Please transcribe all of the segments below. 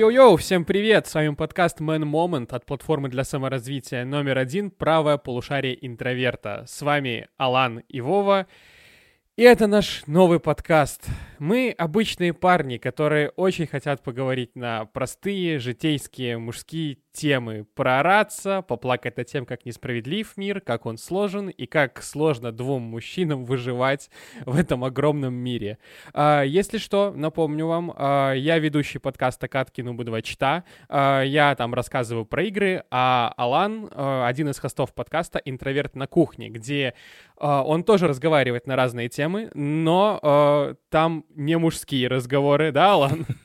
Йоу-йоу-йоу, всем привет! С вами подкаст Man Moment от платформы для саморазвития номер один «Правое полушарие интроверта». С вами Алан и Вова. И это наш новый подкаст. Мы обычные парни, которые очень хотят поговорить на простые, житейские, мужские темы. Проораться, поплакать над тем, как несправедлив мир, как он сложен и как сложно двум мужчинам выживать в этом огромном мире. А, если что, напомню вам, а, я ведущий подкаста «Катки Нубы 2 Чита». А, я там рассказываю про игры, а Алан один из хостов подкаста «Интроверт на кухне», где он тоже разговаривает на разные темы, но там не мужские разговоры, да, Алан?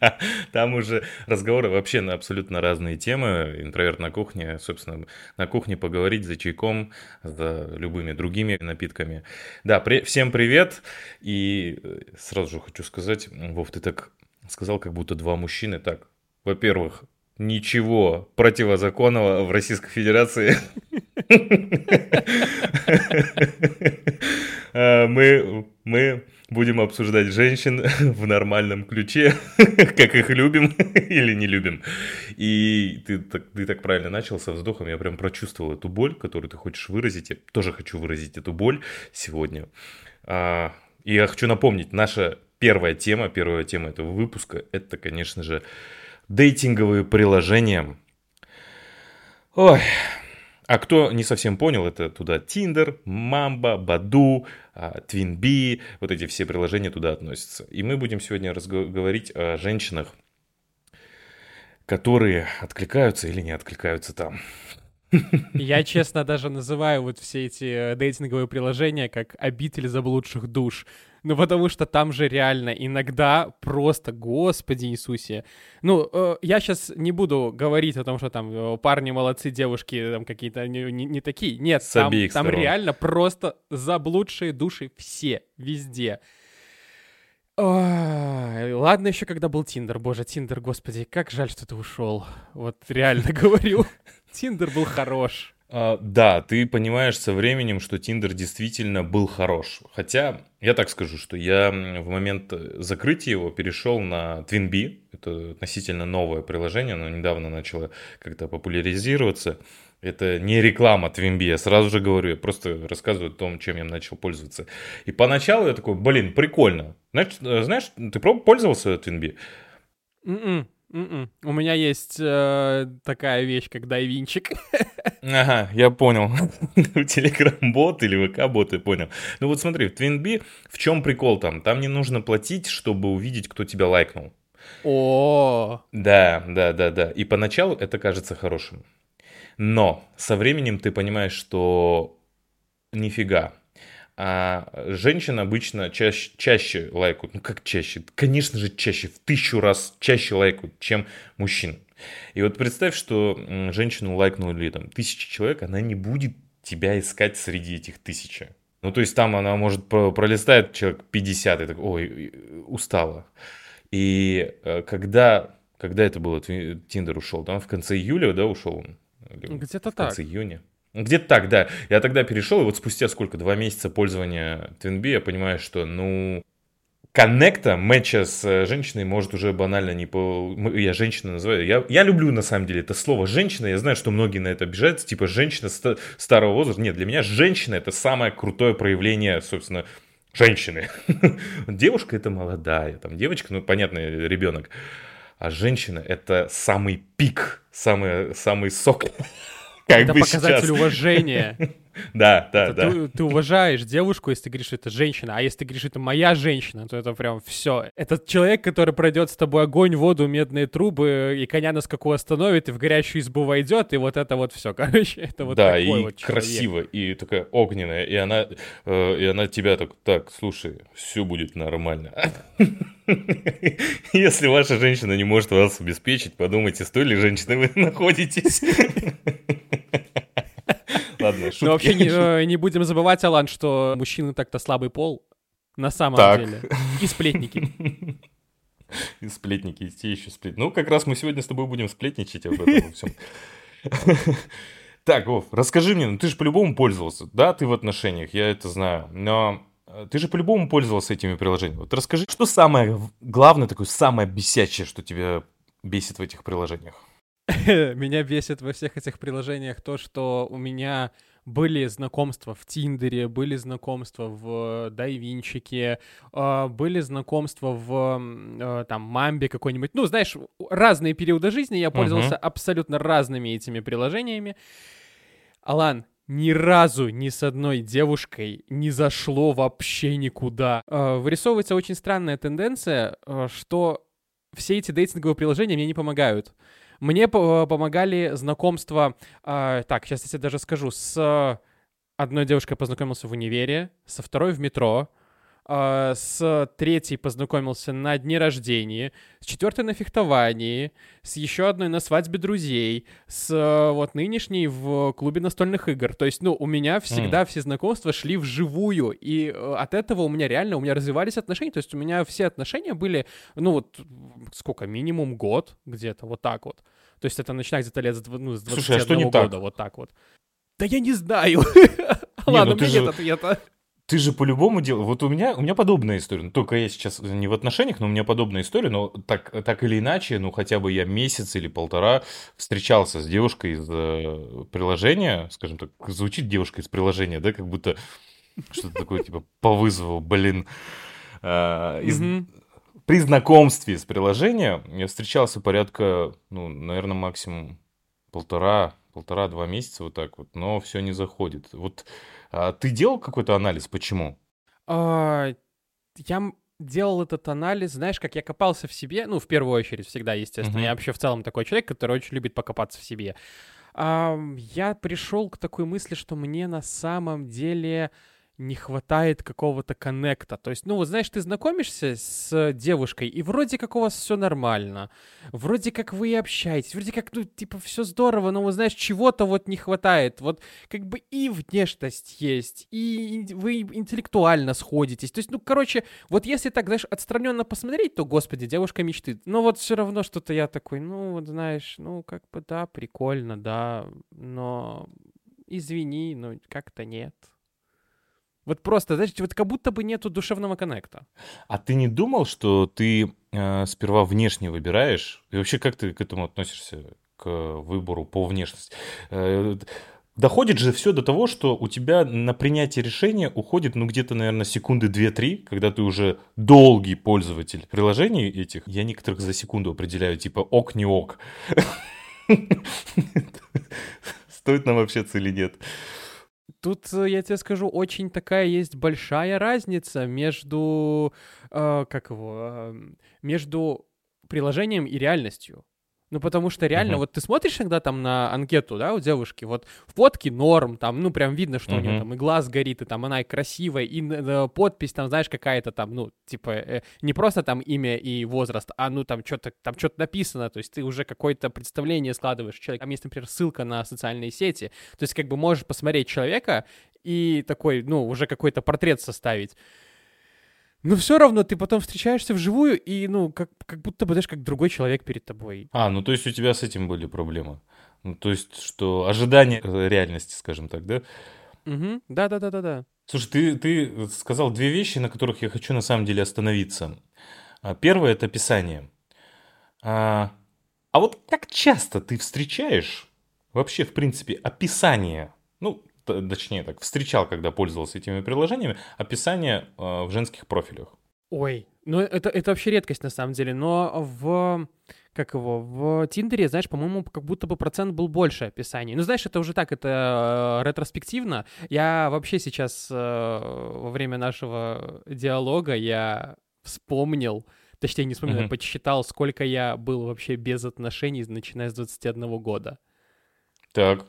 Да, там уже разговоры вообще на абсолютно разные темы. Интроверт на кухне, собственно, на кухне поговорить за чайком, за любыми другими напитками. Да, при... всем привет. И э, сразу же хочу сказать, Вов, ты так сказал, как будто два мужчины. Так, во-первых, ничего противозаконного в Российской Федерации. Э, мы, мы будем обсуждать женщин в нормальном ключе, как их любим или не любим. И ты так, ты так правильно начал со вздохом, я прям прочувствовал эту боль, которую ты хочешь выразить. Я тоже хочу выразить эту боль сегодня. А, и я хочу напомнить, наша первая тема, первая тема этого выпуска, это, конечно же, дейтинговые приложения. Ой, а кто не совсем понял, это туда Tinder, Mamba, Badu, Twinbee, вот эти все приложения туда относятся. И мы будем сегодня говорить о женщинах, которые откликаются или не откликаются там. Я, честно, даже называю вот все эти э, дейтинговые приложения как обитель заблудших душ. Ну, потому что там же реально иногда просто, господи Иисусе. Ну, э, я сейчас не буду говорить о том, что там э, парни молодцы, девушки там какие-то не, не, не такие. Нет, С там, там реально просто заблудшие души все, везде. Ой, ладно еще, когда был Тиндер. Боже, Тиндер, господи, как жаль, что ты ушел. Вот реально говорю. Тиндер был хорош. А, да, ты понимаешь со временем, что Тиндер действительно был хорош. Хотя, я так скажу, что я в момент закрытия его перешел на TwinBee. Это относительно новое приложение, оно недавно начало как-то популяризироваться. Это не реклама TwinBee, я сразу же говорю, я просто рассказываю о том, чем я начал пользоваться. И поначалу я такой, блин, прикольно. Значит, знаешь, ты пользовался TwinBee? Mm-mm. Mm-mm. М-м. У меня есть э, такая вещь, как дайвинчик. Ага, я понял. Телеграм-бот или ВК-бот, я понял. Ну вот смотри, в TwinB в чем прикол там? Там не нужно платить, чтобы увидеть, кто тебя лайкнул. О. Да, да, да, да. И поначалу это кажется хорошим. Но со временем ты понимаешь, что нифига а женщин обычно чаще, чаще лайкают. Ну как чаще? Конечно же чаще, в тысячу раз чаще лайкают, чем мужчин. И вот представь, что женщину лайкнули там тысячи человек, она не будет тебя искать среди этих тысячи. Ну, то есть там она может пролистает человек 50 и так, ой, устала. И э, когда, когда это было, Тиндер ушел, там в конце июля, да, ушел он? Где-то так. В конце июня. Где-то так, да. Я тогда перешел, и вот спустя сколько, два месяца пользования TwinBee, я понимаю, что, ну, коннекта, матча с э, женщиной может уже банально не по... Я женщина называю. Я, я люблю, на самом деле, это слово «женщина». Я знаю, что многие на это обижаются. Типа, женщина ст- старого возраста. Нет, для меня женщина — это самое крутое проявление, собственно, женщины. Девушка — это молодая. Там девочка, ну, понятно, ребенок. А женщина — это самый пик, самый, самый сок как это бы показатель сейчас. уважения. Да, да, да. Ты, ты уважаешь девушку, если ты говоришь, что это женщина, а если ты говоришь, что это моя женщина, то это прям все. Это человек, который пройдет с тобой огонь, воду, медные трубы, и коня на скаку остановит, и в горящую избу войдет, и вот это вот все, короче, это вот Да, и вот красиво, и такая огненная, и она, э, и она тебя так, так, слушай, все будет нормально. Если ваша женщина не может вас обеспечить, подумайте, с той ли женщиной вы находитесь. Ладно, шутки. Но вообще не, э, не будем забывать, Алан, что мужчины так-то слабый пол на самом так. деле. И сплетники. И сплетники, и те еще сплетники. Ну, как раз мы сегодня с тобой будем сплетничать об этом всем. Так, Вов, расскажи мне, ну ты же по-любому пользовался, да, ты в отношениях, я это знаю, но э, ты же по-любому пользовался этими приложениями. Вот расскажи, что самое главное, такое самое бесячее, что тебя бесит в этих приложениях? Меня бесит во всех этих приложениях то, что у меня были знакомства в Тиндере, были знакомства в Дайвинчике, а, были знакомства в а, там Мамбе какой-нибудь. Ну, знаешь, разные периоды жизни я пользовался uh-huh. абсолютно разными этими приложениями. Алан, ни разу ни с одной девушкой не зашло вообще никуда. Вырисовывается очень странная тенденция, что все эти дейтинговые приложения мне не помогают. Мне помогали знакомства, э, так, сейчас я тебе даже скажу, с одной девушкой познакомился в универе, со второй в метро, э, с третьей познакомился на дне рождения, с четвертой на фехтовании, с еще одной на свадьбе друзей, с вот нынешней в клубе настольных игр. То есть, ну, у меня всегда mm. все знакомства шли вживую, и э, от этого у меня реально, у меня развивались отношения, то есть у меня все отношения были, ну, вот, сколько, минимум год где-то, вот так вот. То есть это начинает где-то лет ну, с 21 Слушай, а что не года, так? вот так вот. Да я не знаю. Ладно, ну у меня нет ответа. Ты же по-любому делаешь. Вот у меня, у меня подобная история. Ну, только я сейчас не в отношениях, но у меня подобная история. Но так, так или иначе, ну хотя бы я месяц или полтора встречался с девушкой из э, приложения. Скажем так, звучит девушка из приложения, да, как будто что-то такое типа по вызову, блин. Э, из, при знакомстве с приложением я встречался порядка, ну, наверное, максимум полтора, полтора-два месяца вот так вот, но все не заходит. Вот ты делал какой-то анализ, почему? А, я делал этот анализ, знаешь, как я копался в себе, ну, в первую очередь, всегда, естественно. Я вообще в целом такой человек, который очень любит покопаться в себе. А, я пришел к такой мысли, что мне на самом деле не хватает какого-то коннекта. То есть, ну, вот знаешь, ты знакомишься с девушкой, и вроде как у вас все нормально, вроде как вы и общаетесь, вроде как, ну, типа, все здорово, но, вот знаешь, чего-то вот не хватает. Вот как бы и внешность есть, и вы интеллектуально сходитесь. То есть, ну, короче, вот если так, знаешь, отстраненно посмотреть, то, господи, девушка мечты. Но вот все равно что-то я такой, ну, вот знаешь, ну, как бы, да, прикольно, да, но извини, но как-то нет. Вот просто, знаете, вот как будто бы нету душевного коннекта. А ты не думал, что ты э, сперва внешне выбираешь? И вообще, как ты к этому относишься, к выбору по внешности? Э, доходит же все до того, что у тебя на принятие решения уходит, ну, где-то, наверное, секунды 2-3, когда ты уже долгий пользователь приложений этих. Я некоторых за секунду определяю, типа ок, не ок. Стоит нам общаться или нет. Тут, э, я тебе скажу, очень такая есть большая разница между, э, как его, э, между приложением и реальностью. Ну, потому что реально, uh-huh. вот ты смотришь иногда там на анкету, да, у девушки, вот фотки норм, там, ну, прям видно, что uh-huh. у нее там и глаз горит, и там она и красивая, и э, подпись там, знаешь, какая-то там, ну, типа, э, не просто там имя и возраст, а, ну, там что-то там что-то написано, то есть ты уже какое-то представление складываешь человек. Там есть, например, ссылка на социальные сети, то есть как бы можешь посмотреть человека и такой, ну, уже какой-то портрет составить. Но все равно ты потом встречаешься вживую, и, ну, как, как будто бы, знаешь, как другой человек перед тобой. А, ну, то есть у тебя с этим были проблемы? Ну, то есть, что ожидание э, реальности, скажем так, да? Угу, да-да-да-да-да. Слушай, ты, ты сказал две вещи, на которых я хочу на самом деле остановиться. А, первое — это описание. А, а вот как часто ты встречаешь вообще, в принципе, описание, ну, точнее так, встречал, когда пользовался этими приложениями, описание э, в женских профилях. Ой, ну это, это вообще редкость на самом деле, но в как его, в Тиндере, знаешь, по-моему, как будто бы процент был больше описаний. Ну, знаешь, это уже так, это э, ретроспективно. Я вообще сейчас э, во время нашего диалога я вспомнил, точнее, не вспомнил, mm-hmm. я подсчитал, сколько я был вообще без отношений, начиная с 21 года. Так.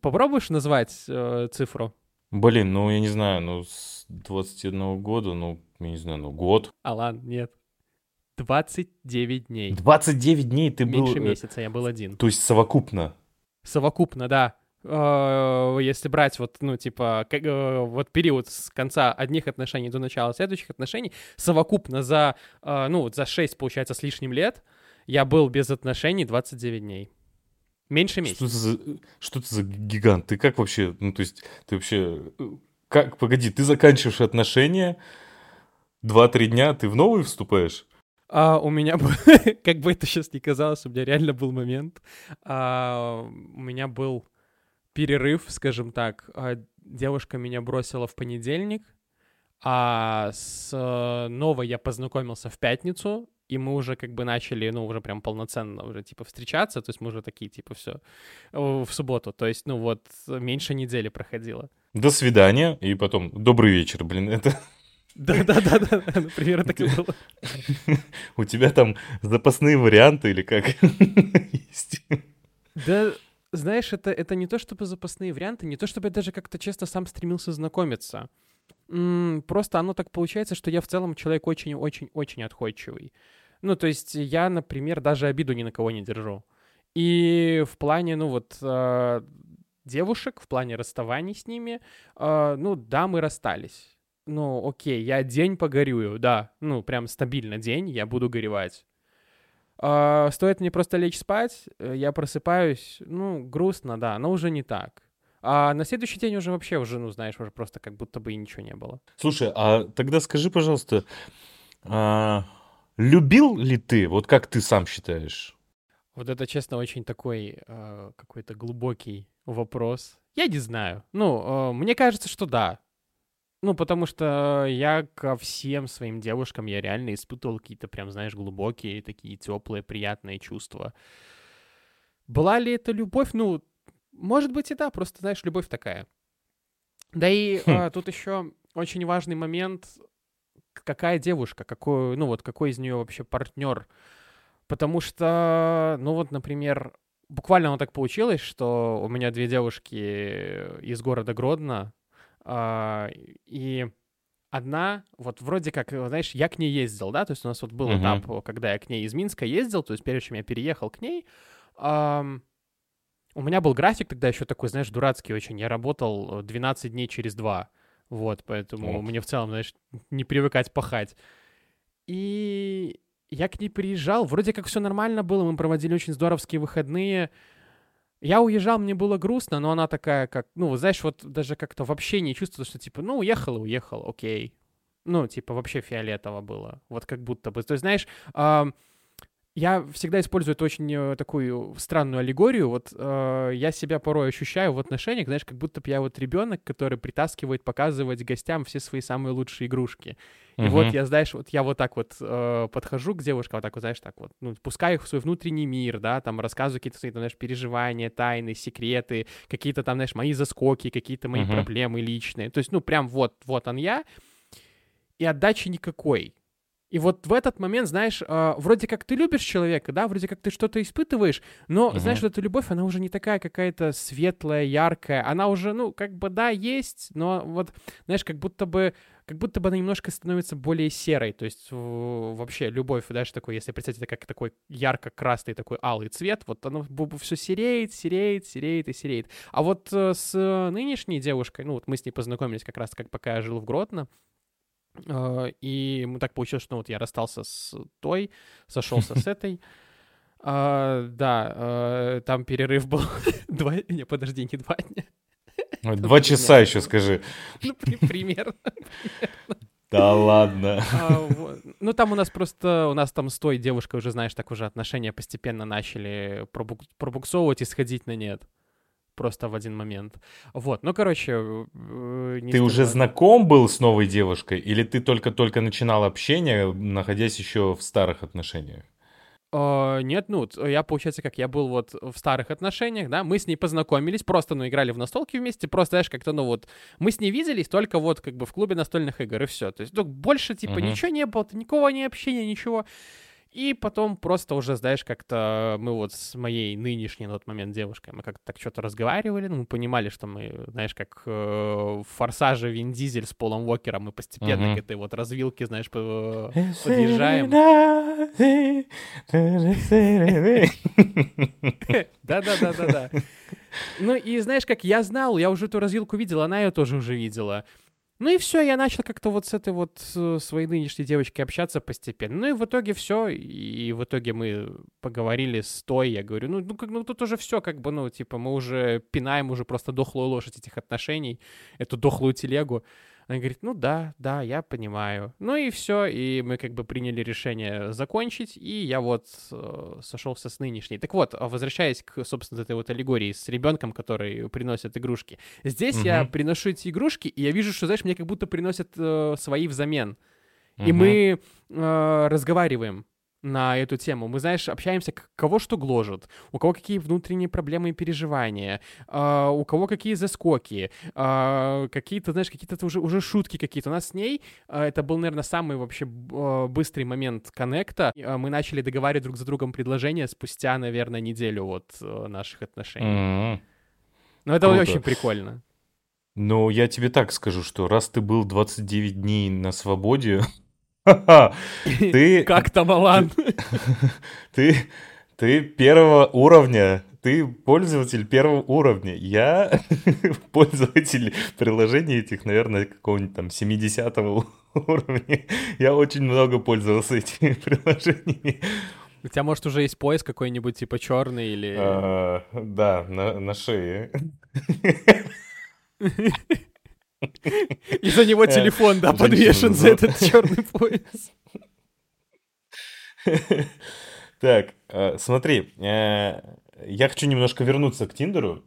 Попробуешь назвать э, цифру? Блин, ну я не знаю, ну с 21 года, ну, я не знаю, ну год. Алан, нет. 29 дней. 29 дней ты Меньше был... Меньше э, месяца я был один. То есть совокупно? Совокупно, да. Э, если брать вот, ну, типа, э, вот период с конца одних отношений до начала следующих отношений, совокупно за, ну, вот за 6, получается, с лишним лет я был без отношений 29 дней. Меньше месяца. Что, за, что ты за гигант? Ты как вообще, ну, то есть, ты вообще, как, погоди, ты заканчиваешь отношения, два-три дня, ты в новые вступаешь? А, у меня как бы это сейчас ни казалось, у меня реально был момент. А, у меня был перерыв, скажем так. А, девушка меня бросила в понедельник, а с э, новой я познакомился в пятницу, и мы уже как бы начали, ну, уже прям полноценно уже, типа, встречаться, то есть мы уже такие, типа, все в субботу, то есть, ну, вот, меньше недели проходило. До свидания, и потом добрый вечер, блин, это... Да-да-да, например, так и было. У тебя там запасные варианты или как есть? Да, знаешь, это, это не то чтобы запасные варианты, не то чтобы я даже как-то честно сам стремился знакомиться. Просто оно так получается, что я в целом человек очень-очень-очень отходчивый. Ну, то есть я, например, даже обиду ни на кого не держу. И в плане, ну вот, э, девушек, в плане расставаний с ними, э, ну да, мы расстались. Ну, окей, я день погорюю, да, ну, прям стабильно день я буду горевать. Э, стоит мне просто лечь спать, э, я просыпаюсь, ну, грустно, да, но уже не так. А на следующий день уже вообще уже, ну, знаешь, уже просто как будто бы и ничего не было. Слушай, а тогда скажи, пожалуйста, а, любил ли ты, вот как ты сам считаешь? Вот это, честно, очень такой э, какой-то глубокий вопрос. Я не знаю. Ну, э, мне кажется, что да. Ну, потому что я ко всем своим девушкам я реально испытывал какие-то прям, знаешь, глубокие, такие теплые, приятные чувства. Была ли это любовь? Ну, может быть и да, просто, знаешь, любовь такая. Да и хм. а, тут еще очень важный момент, какая девушка, какой, ну вот, какой из нее вообще партнер. Потому что, ну вот, например, буквально оно так получилось, что у меня две девушки из города Гродно, а, и одна, вот вроде как, знаешь, я к ней ездил, да, то есть у нас вот был uh-huh. этап, когда я к ней из Минска ездил, то есть прежде чем я переехал к ней, у меня был график тогда еще такой, знаешь, дурацкий очень. Я работал 12 э, дней через два. Вот, поэтому вот. мне в целом, знаешь, не привыкать пахать. И я к ней приезжал, вроде как все нормально было, мы проводили очень здоровские выходные. Я уезжал, мне было грустно, но она такая, как, ну, знаешь, вот даже как-то вообще не чувствовала, что типа, ну, уехала, уехала, окей. Ну, типа, вообще фиолетово было. Вот как будто бы. То есть, знаешь, э, я всегда использую эту очень э, такую странную аллегорию. Вот э, я себя порой ощущаю в отношениях, знаешь, как будто бы я вот ребенок, который притаскивает показывать гостям все свои самые лучшие игрушки. И uh-huh. вот я, знаешь, вот я вот так вот э, подхожу к девушкам, вот так вот, знаешь, так вот, ну, пускаю их в свой внутренний мир, да, там рассказываю какие-то свои, там, знаешь, переживания, тайны, секреты, какие-то там, знаешь, мои заскоки, какие-то мои uh-huh. проблемы личные. То есть, ну, прям вот, вот он я, и отдачи никакой. И вот в этот момент, знаешь, э, вроде как ты любишь человека, да, вроде как ты что-то испытываешь, но, угу. знаешь, вот эта любовь, она уже не такая какая-то светлая, яркая, она уже, ну, как бы, да, есть, но вот, знаешь, как будто бы, как будто бы она немножко становится более серой, то есть вообще любовь, даже такой, если представить это как такой ярко-красный такой алый цвет, вот оно все сереет, сереет, сереет и сереет. А вот э, с нынешней девушкой, ну, вот мы с ней познакомились как раз, как пока я жил в Гродно, и так получилось, что ну, вот я расстался с той, сошелся с этой. А, да, а, там перерыв был два... Не, подожди, не два дня. Два часа еще скажи. Ну, примерно. Да ладно. Ну, там у нас просто, у нас там с той девушкой уже, знаешь, так уже отношения постепенно начали пробуксовывать и сходить на нет просто в один момент. Вот, ну, короче... Э, ты уже знаком был с новой девушкой, или ты только-только начинал общение, находясь еще в старых отношениях? Uh, нет, ну, я, получается, как, я был вот в старых отношениях, да, мы с ней познакомились, просто, ну, играли в настолки вместе, просто, знаешь, как-то, ну, вот, мы с ней виделись только вот, как бы, в клубе настольных игр, и все, то есть, ну, больше, типа, uh-huh. ничего не было, никакого не общения, ничего, и потом просто уже, знаешь, как-то мы вот с моей нынешней на тот момент девушкой, мы как-то так что-то разговаривали, ну, мы понимали, что мы, знаешь, как э, в «Форсаже» Вин Дизель с Полом Уокером, мы постепенно uh-huh. к этой вот развилке, знаешь, по- подъезжаем. Да-да-да-да-да. Ну и знаешь, как я знал, я уже эту развилку видел, она ее тоже уже видела. Ну и все, я начал как-то вот с этой вот своей нынешней девочкой общаться постепенно. Ну и в итоге все, и в итоге мы поговорили с той, я говорю, ну, ну, как, ну тут уже все как бы, ну, типа, мы уже пинаем уже просто дохлую лошадь этих отношений, эту дохлую телегу. Она говорит, ну да, да, я понимаю. Ну и все, и мы как бы приняли решение закончить, и я вот э, сошелся с нынешней. Так вот, а возвращаясь к, собственно, этой вот аллегории с ребенком, который приносит игрушки. Здесь угу. я приношу эти игрушки, и я вижу, что, знаешь, мне как будто приносят э, свои взамен. Угу. И мы э, разговариваем на эту тему. Мы, знаешь, общаемся, кого что гложет, у кого какие внутренние проблемы и переживания, э, у кого какие заскоки, э, какие-то, знаешь, какие-то уже, уже шутки какие-то. У нас с ней, э, это был, наверное, самый вообще быстрый момент коннекта. Мы начали договаривать друг за другом предложения спустя, наверное, неделю от э, наших отношений. Mm-hmm. Но это Круто. очень прикольно. Ну, я тебе так скажу, что раз ты был 29 дней на свободе, Ты... Как там, Алан? Ты, ты первого уровня, ты пользователь первого уровня. Я пользователь приложений этих, наверное, какого-нибудь там 70 уровня. Я очень много пользовался этими приложениями. У тебя, может, уже есть пояс какой-нибудь, типа черный или... А, да, на, на шее. И за него э, телефон, да, подвешен за этот черный пояс. Так, э, смотри, э, я хочу немножко вернуться к Тиндеру.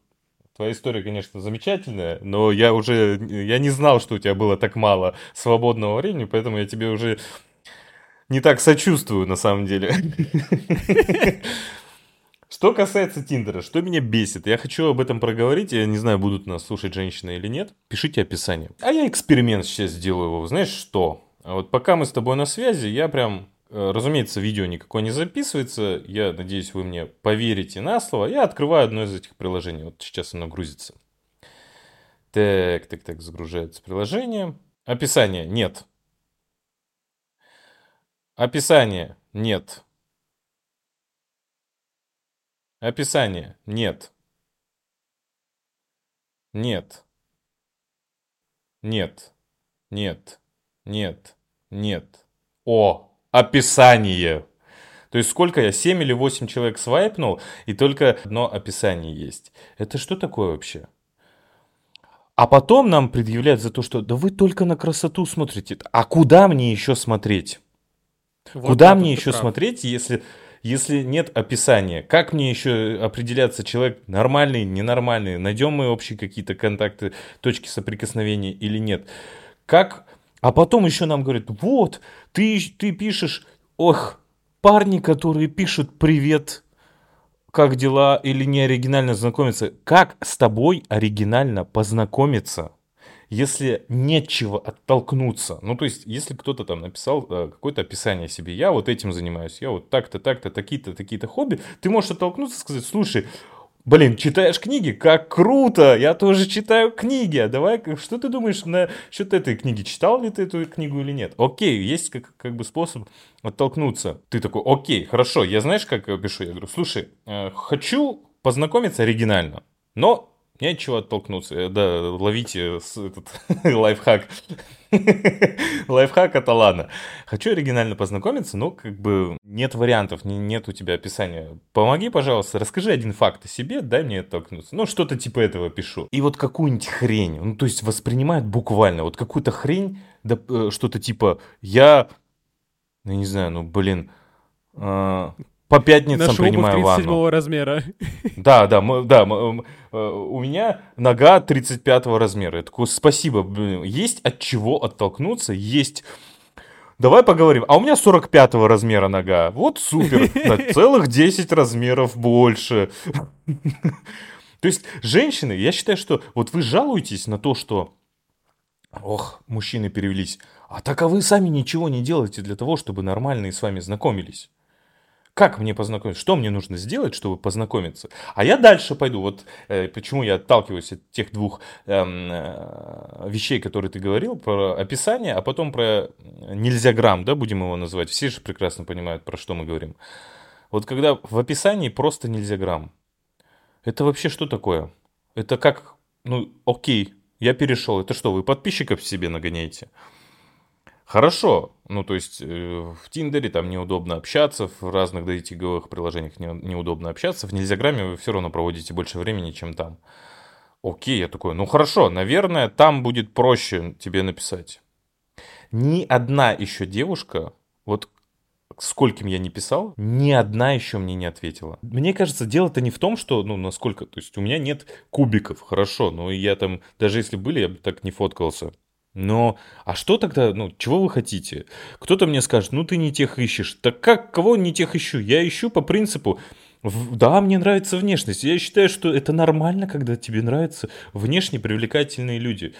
Твоя история, конечно, замечательная, но я уже, я не знал, что у тебя было так мало свободного времени, поэтому я тебе уже не так сочувствую, на самом деле. Что касается Тиндера, что меня бесит, я хочу об этом проговорить, я не знаю, будут нас слушать женщины или нет, пишите описание. А я эксперимент сейчас сделаю, знаешь что? А вот пока мы с тобой на связи, я прям э, Разумеется, видео никакое не записывается. Я надеюсь, вы мне поверите на слово. Я открываю одно из этих приложений. Вот сейчас оно грузится. Так, так, так, загружается приложение. Описание нет. Описание нет. Описание. Нет. Нет. Нет. Нет. Нет. Нет. О, описание. То есть сколько я, 7 или 8 человек свайпнул, и только одно описание есть. Это что такое вообще? А потом нам предъявляют за то, что да вы только на красоту смотрите. А куда мне еще смотреть? Вот куда мне еще прав. смотреть, если если нет описания, как мне еще определяться, человек нормальный, ненормальный, найдем мы общие какие-то контакты, точки соприкосновения или нет. Как... А потом еще нам говорят, вот, ты, ты пишешь, ох, парни, которые пишут привет, как дела, или не оригинально знакомиться. Как с тобой оригинально познакомиться? Если нечего оттолкнуться, ну, то есть, если кто-то там написал э, какое-то описание себе, я вот этим занимаюсь, я вот так-то, так-то, такие-то, такие-то хобби, ты можешь оттолкнуться и сказать, слушай, Блин, читаешь книги? Как круто! Я тоже читаю книги. А давай, что ты думаешь на счет этой книги? Читал ли ты эту книгу или нет? Окей, есть как, как бы способ оттолкнуться. Ты такой, окей, хорошо. Я знаешь, как пишу? Я говорю, слушай, э, хочу познакомиться оригинально, но Нечего оттолкнуться. Э, да, ловите этот лайфхак. лайфхак от Алана. Хочу оригинально познакомиться, но как бы нет вариантов, нет у тебя описания. Помоги, пожалуйста, расскажи один факт о себе, дай мне оттолкнуться. Ну, что-то типа этого пишу. И вот какую-нибудь хрень, ну, то есть воспринимают буквально, вот какую-то хрень, да, э, что-то типа, я, ну, не знаю, ну, блин, а, по пятницам На принимаю ванну. размера. Да, да, мы, да, мы, э, у меня нога 35 размера. Я такой, спасибо, есть от чего оттолкнуться, есть... Давай поговорим. А у меня 45 размера нога. Вот супер. На целых 10 размеров больше. То есть, женщины, я считаю, что вот вы жалуетесь на то, что Ох, мужчины перевелись. А так а вы сами ничего не делаете для того, чтобы нормальные с вами знакомились. Как мне познакомиться? Что мне нужно сделать, чтобы познакомиться? А я дальше пойду. Вот э, почему я отталкиваюсь от тех двух эм, э, вещей, которые ты говорил, про описание, а потом про нельзя грамм, да, будем его называть. Все же прекрасно понимают, про что мы говорим. Вот когда в описании просто нельзя грамм. Это вообще что такое? Это как, ну, окей, я перешел. Это что, вы подписчиков себе нагоняете? Хорошо, ну то есть э, в Тиндере там неудобно общаться, в разных дейтинговых приложениях не, неудобно общаться, в Нельзяграме вы все равно проводите больше времени, чем там. Окей, я такой, ну хорошо, наверное, там будет проще тебе написать. Ни одна еще девушка, вот скольким я не писал, ни одна еще мне не ответила. Мне кажется, дело-то не в том, что, ну, насколько, то есть у меня нет кубиков, хорошо, но я там, даже если были, я бы так не фоткался. Но, а что тогда, ну, чего вы хотите? Кто-то мне скажет, ну, ты не тех ищешь. Так как, кого не тех ищу? Я ищу по принципу, да, мне нравится внешность. Я считаю, что это нормально, когда тебе нравятся внешне привлекательные люди.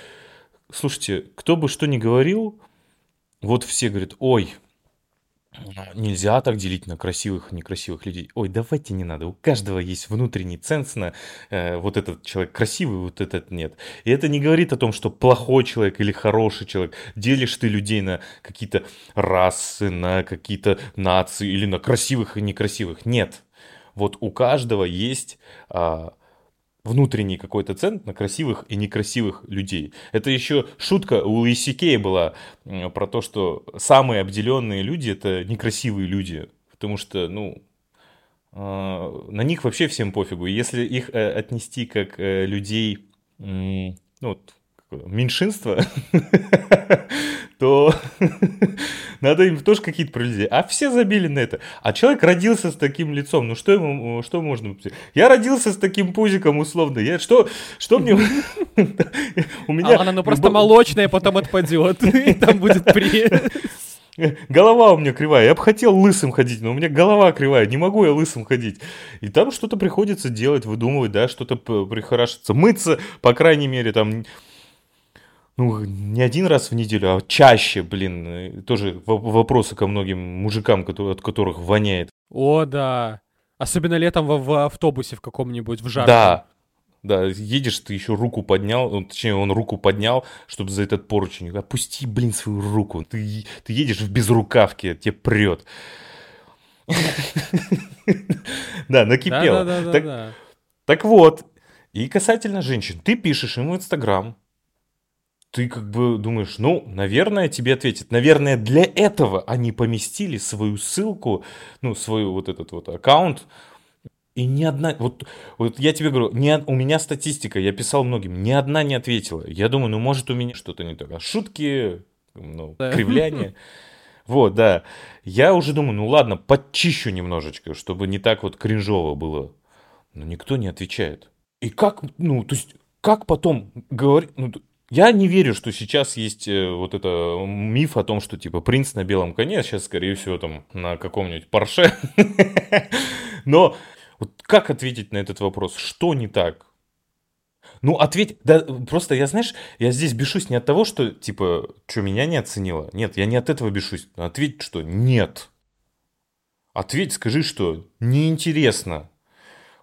Слушайте, кто бы что ни говорил, вот все говорят, ой, Нельзя так делить на красивых и некрасивых людей. Ой, давайте не надо. У каждого есть внутренний ценз на э, вот этот человек красивый, вот этот нет. И это не говорит о том, что плохой человек или хороший человек. Делишь ты людей на какие-то расы, на какие-то нации или на красивых и некрасивых. Нет. Вот у каждого есть а, внутренний какой-то цент на красивых и некрасивых людей. Это еще шутка у Исикея была про то, что самые обделенные люди это некрасивые люди. Потому что, ну, а, на них вообще всем пофигу. Если их э, отнести как э, людей, ну, меньшинство, то надо им тоже какие-то пролезть. А все забили на это. А человек родился с таким лицом. Ну что ему, что можно? Я родился с таким пузиком условно. Я что, что мне? У меня... Она ну просто молочная, потом отпадет. И там будет пресс. Голова у меня кривая. Я бы хотел лысым ходить, но у меня голова кривая. Не могу я лысым ходить. И там что-то приходится делать, выдумывать, да, что-то прихорашиться. Мыться, по крайней мере, там ну, не один раз в неделю, а чаще, блин, тоже вопросы ко многим мужикам, от которых воняет. О, да. Особенно летом в, в автобусе в каком-нибудь, в жарком. Да, да, едешь, ты еще руку поднял, ну, точнее, он руку поднял, чтобы за этот поручень. Опусти, блин, свою руку. Ты, ты едешь в безрукавке, тебе прет. Да, накипело. Так вот, и касательно женщин, ты пишешь ему в Инстаграм, ты как бы думаешь, ну, наверное, тебе ответят. Наверное, для этого они поместили свою ссылку, ну, свой вот этот вот аккаунт. И ни одна, вот, вот я тебе говорю, не, у меня статистика, я писал многим, ни одна не ответила. Я думаю, ну, может, у меня что-то не так. А шутки, ну, да. кривляние. Вот, да. Я уже думаю, ну ладно, подчищу немножечко, чтобы не так вот кринжово было. Но никто не отвечает. И как, ну, то есть, как потом говорить, ну, я не верю, что сейчас есть э, вот это миф о том, что типа принц на белом коне, а сейчас, скорее всего, там на каком-нибудь Порше. Но вот как ответить на этот вопрос? Что не так? Ну, ответь, да, просто я, знаешь, я здесь бешусь не от того, что, типа, что, меня не оценила. Нет, я не от этого бешусь. Ответь, что нет. Ответь, скажи, что неинтересно.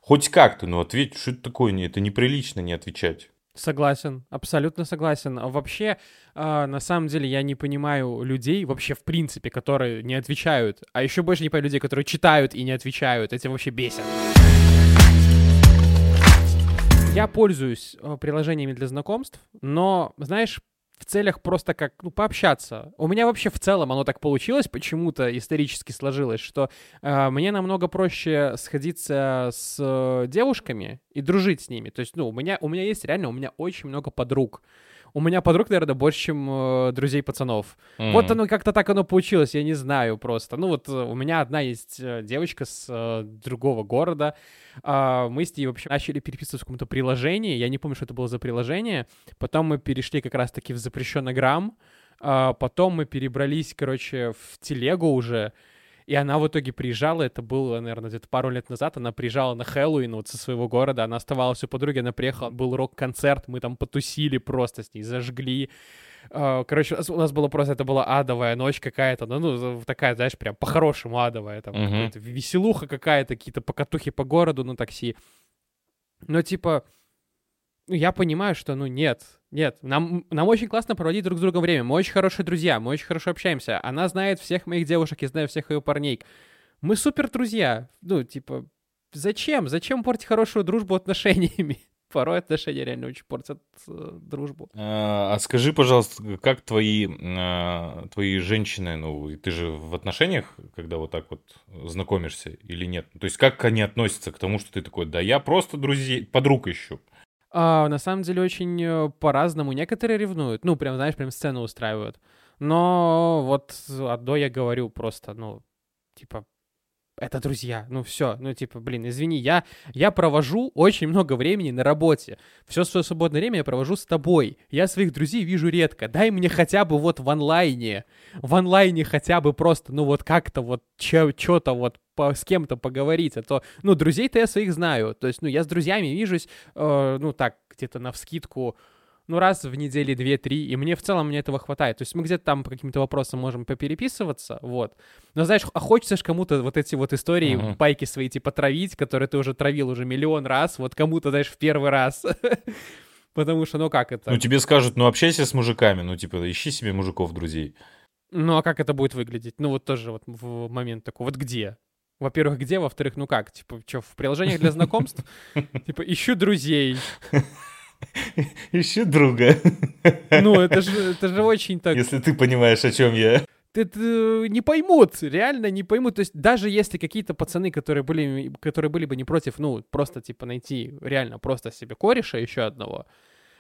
Хоть как-то, но ответь, что это такое, это неприлично не отвечать. Согласен, абсолютно согласен. А вообще, э, на самом деле, я не понимаю людей вообще в принципе, которые не отвечают. А еще больше не понимаю людей, которые читают и не отвечают. Эти вообще бесят. Я пользуюсь э, приложениями для знакомств, но, знаешь, в целях просто как, ну, пообщаться. У меня вообще в целом оно так получилось, почему-то исторически сложилось, что э, мне намного проще сходиться с девушками и дружить с ними. То есть, ну, у меня, у меня есть реально, у меня очень много подруг у меня подруг, наверное, больше, чем э, друзей пацанов. Mm-hmm. Вот оно как-то так оно получилось, я не знаю просто. Ну вот э, у меня одна есть э, девочка с э, другого города. Э, мы с ней вообще начали переписываться в каком-то приложении. Я не помню, что это было за приложение. Потом мы перешли как раз-таки в запрещенный грамм. Э, потом мы перебрались, короче, в телегу уже. И она в итоге приезжала, это было, наверное, где-то пару лет назад, она приезжала на Хэллоуин вот со своего города, она оставалась у подруги, она приехала, был рок-концерт, мы там потусили просто с ней, зажгли. А, короче, у нас было просто, это была адовая ночь какая-то, ну, ну такая, знаешь, прям по-хорошему адовая, там, uh-huh. веселуха какая-то, какие-то покатухи по городу на такси. Но, типа, я понимаю, что, ну, нет, нет, нам, нам очень классно проводить друг с другом время. Мы очень хорошие друзья, мы очень хорошо общаемся. Она знает всех моих девушек, я знаю всех ее парней. Мы супер друзья. Ну, типа, зачем? Зачем портить хорошую дружбу отношениями? Порой отношения реально очень портят э, дружбу. А, а скажи, пожалуйста, как твои, а, твои женщины, ну, ты же в отношениях, когда вот так вот знакомишься или нет? То есть как они относятся к тому, что ты такой, да я просто друзей, подруг ищу? А, на самом деле очень э, по-разному. Некоторые ревнуют, ну, прям, знаешь, прям сцену устраивают. Но вот одно я говорю просто, ну, типа, это друзья, ну все, ну типа, блин, извини, я, я провожу очень много времени на работе, все свое свободное время я провожу с тобой, я своих друзей вижу редко, дай мне хотя бы вот в онлайне, в онлайне хотя бы просто, ну вот как-то вот что-то вот по, с кем-то поговорить, а то, ну, друзей-то я своих знаю, то есть, ну, я с друзьями вижусь, э, ну, так, где-то на вскидку, ну, раз в неделе две-три, и мне в целом мне этого хватает. То есть мы где-то там по каким-то вопросам можем попереписываться, вот. Но, знаешь, а хочется же кому-то вот эти вот истории, uh-huh. байки свои, типа, травить, которые ты уже травил уже миллион раз, вот кому-то, знаешь, в первый раз. Потому что, ну как это? Ну тебе скажут, ну общайся с мужиками, ну типа ищи себе мужиков, друзей. Ну а как это будет выглядеть? Ну вот тоже вот в момент такой, вот где? Во-первых, где? Во-вторых, ну как? Типа, что, в приложениях для знакомств? Типа, ищу друзей. Ищу друга. Ну, это же, это же очень так... Если ты понимаешь, о чем я. Это не поймут, реально не поймут. То есть даже если какие-то пацаны, которые были, которые были бы не против, ну, просто, типа, найти реально просто себе кореша еще одного,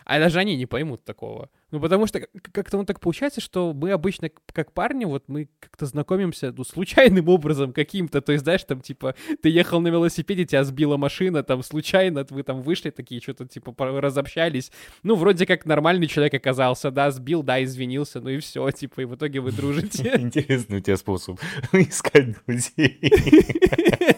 а даже они не поймут такого. Ну, потому что как-то он так получается, что мы обычно, как парни, вот мы как-то знакомимся, ну, случайным образом каким-то. То есть, знаешь, там, типа, ты ехал на велосипеде, тебя сбила машина, там, случайно вы там вышли такие, что-то, типа, разобщались. Ну, вроде как нормальный человек оказался, да, сбил, да, извинился, ну и все, типа, и в итоге вы дружите. Интересный у тебя способ искать друзей.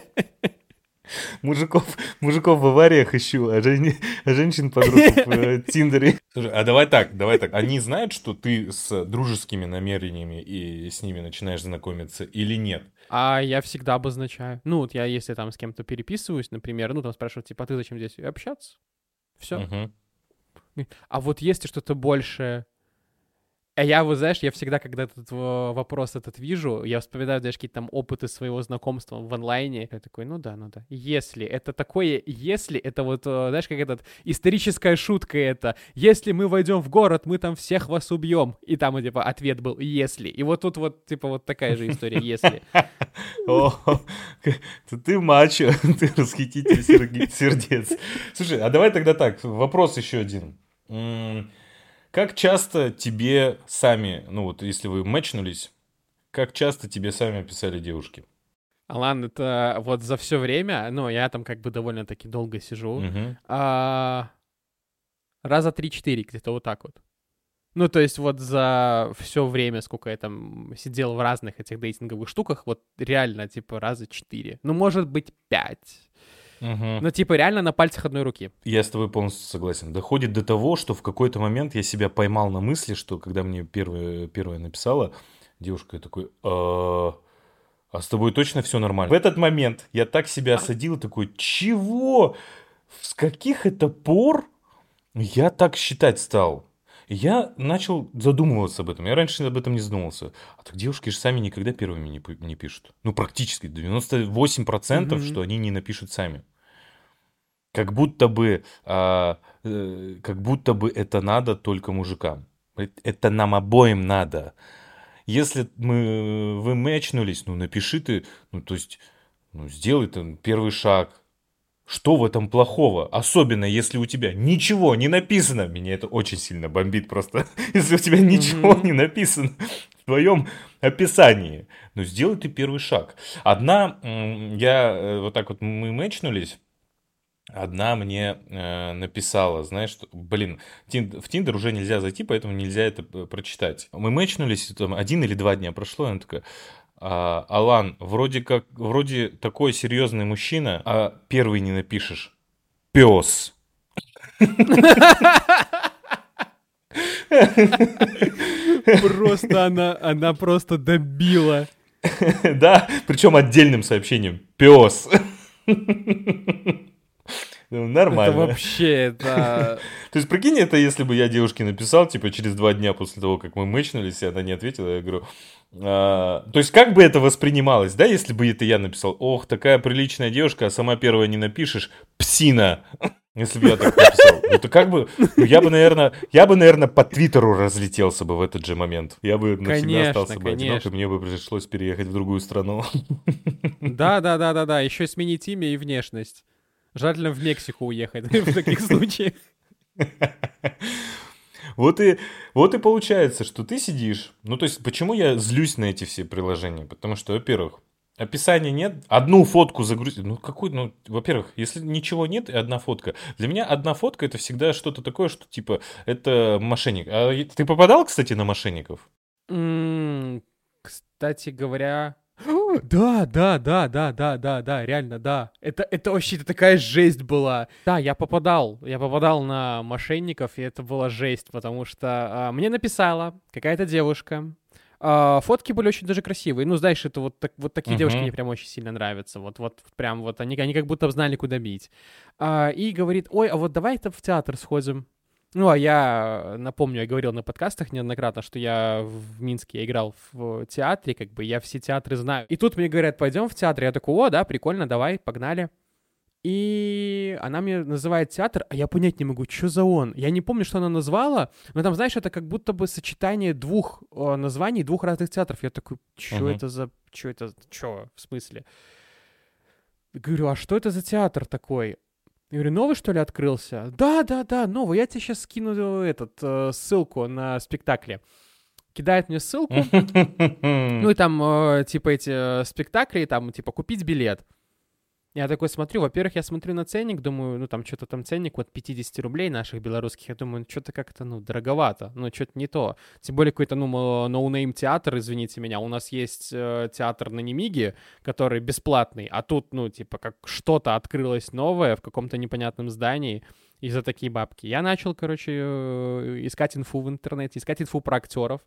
Мужиков, мужиков в авариях ищу, а, жен... а женщин подруг в э, Тиндере. Слушай, а давай так, давай так. Они знают, что ты с дружескими намерениями и с ними начинаешь знакомиться или нет? А я всегда обозначаю. Ну, вот я, если там с кем-то переписываюсь, например, ну, там спрашивают, типа, а ты зачем здесь общаться? Все. Угу. А вот если что-то большее, а я, вот знаешь, я всегда, когда этот вопрос этот вижу, я вспоминаю, знаешь, какие-то там опыты своего знакомства в онлайне. Я такой, ну да, ну да. Если это такое, если это вот, э, знаешь, как этот историческая шутка это, если мы войдем в город, мы там всех вас убьем. И там, типа, ответ был, если. И вот тут вот, типа, вот такая же история, если. О, ты мачо, ты расхититель сердец. Слушай, а давай тогда так, вопрос еще один. Как часто тебе сами, ну вот если вы мэчнулись, как часто тебе сами писали девушки? Алан, это вот за все время, ну, я там как бы довольно-таки долго сижу, угу. а, раза три-четыре где-то вот так вот. Ну, то есть вот за все время, сколько я там сидел в разных этих дейтинговых штуках, вот реально, типа, раза четыре. Ну, может быть, пять. Угу. Ну, типа, реально на пальцах одной руки. Я с тобой полностью согласен. Доходит до того, что в какой-то момент я себя поймал на мысли, что когда мне первое, первое написала девушка, я такой... «А, а с тобой точно все нормально? В этот момент я так себя осадил, такой, чего? С каких это пор я так считать стал? я начал задумываться об этом. Я раньше об этом не задумывался. А так девушки же сами никогда первыми не, не пишут. Ну, практически 98%, mm-hmm. что они не напишут сами. Как будто бы, а, э, как будто бы это надо только мужикам. Это нам обоим надо. Если мы вы мэчнулись, ну напиши ты, ну то есть, ну сделай там первый шаг. Что в этом плохого? Особенно если у тебя ничего не написано. Меня это очень сильно бомбит просто. если у тебя ничего mm-hmm. не написано в твоем описании. Ну сделай ты первый шаг. Одна, я э, вот так вот мы мэчнулись Одна мне э, написала, знаешь, что, блин, в Тиндер уже нельзя зайти, поэтому нельзя это э, прочитать. Мы мэчнулись, там один или два дня прошло, и она такая, а, Алан, вроде как, вроде такой серьезный мужчина, а первый не напишешь. Пес. Просто она, она просто добила. Да, причем отдельным сообщением. Пес. Ну, нормально. Это вообще, это... То есть, прикинь, это если бы я девушке написал, типа, через два дня после того, как мы мычнулись, и она не ответила, я говорю... А... То есть, как бы это воспринималось, да, если бы это я написал, ох, такая приличная девушка, а сама первая не напишешь, псина. Если бы я так написал. Это как бы, ну, я бы, наверное, я бы, наверное, по Твиттеру разлетелся бы в этот же момент. Я бы навсегда конечно, остался бы одинок, и мне бы пришлось переехать в другую страну. Да, да, да, да, да. Еще сменить имя и внешность. Желательно в Мексику уехать в таких случаях. Вот и, вот и получается, что ты сидишь. Ну, то есть, почему я злюсь на эти все приложения? Потому что, во-первых, описания нет. Одну фотку загрузить. Ну, какой, ну, во-первых, если ничего нет и одна фотка. Для меня одна фотка это всегда что-то такое, что типа это мошенник. А ты попадал, кстати, на мошенников? кстати говоря, да, да, да, да, да, да, да, реально, да. Это, это вообще это такая жесть была. Да, я попадал, я попадал на мошенников, и это была жесть, потому что а, мне написала какая-то девушка. А, фотки были очень даже красивые. Ну, знаешь, это вот, так, вот такие uh-huh. девушки мне прям очень сильно нравятся. Вот, вот прям вот они, они как будто знали, куда бить. А, и говорит, ой, а вот давай-то в театр сходим. Ну, а я напомню, я говорил на подкастах неоднократно, что я в Минске я играл в театре, как бы я все театры знаю. И тут мне говорят, пойдем в театр. Я такой, о, да, прикольно, давай, погнали. И она мне называет театр, а я понять не могу, что за он. Я не помню, что она назвала, но там, знаешь, это как будто бы сочетание двух о, названий двух разных театров. Я такой, что uh-huh. это за... Что это... Что? В смысле? Говорю, а что это за театр такой? Я говорю, новый, что ли, открылся? Да, да, да, новый. Я тебе сейчас скину этот, э, ссылку на спектакли. Кидает мне ссылку. Ну и там, э, типа, эти э, спектакли, там, типа, купить билет. Я такой смотрю, во-первых, я смотрю на ценник, думаю, ну там что-то там ценник вот 50 рублей наших белорусских, я думаю, что-то как-то, ну, дороговато, ну, что-то не то. Тем более какой-то, ну, no-name театр, извините меня, у нас есть э, театр на Немиге, который бесплатный, а тут, ну, типа, как что-то открылось новое в каком-то непонятном здании, и за такие бабки. Я начал, короче, э, искать инфу в интернете, искать инфу про актеров.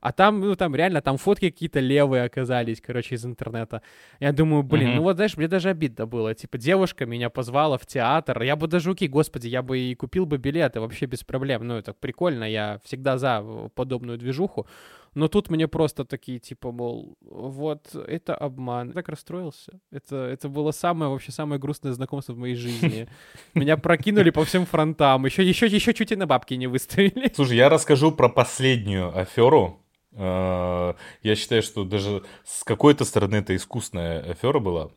А там, ну, там реально, там фотки какие-то левые оказались, короче, из интернета. Я думаю, блин, mm-hmm. ну вот, знаешь, мне даже обидно было. Типа, девушка меня позвала в театр. Я бы даже, окей, господи, я бы и купил бы билеты вообще без проблем. Ну, это прикольно, я всегда за подобную движуху. Но тут мне просто такие, типа, мол, вот, это обман. Я так расстроился. Это, это было самое, вообще, самое грустное знакомство в моей жизни. Меня прокинули по всем фронтам. Еще, еще, еще чуть и на бабки не выставили. Слушай, я расскажу про последнюю аферу. Э, я считаю, что даже с какой-то стороны это искусная афера была.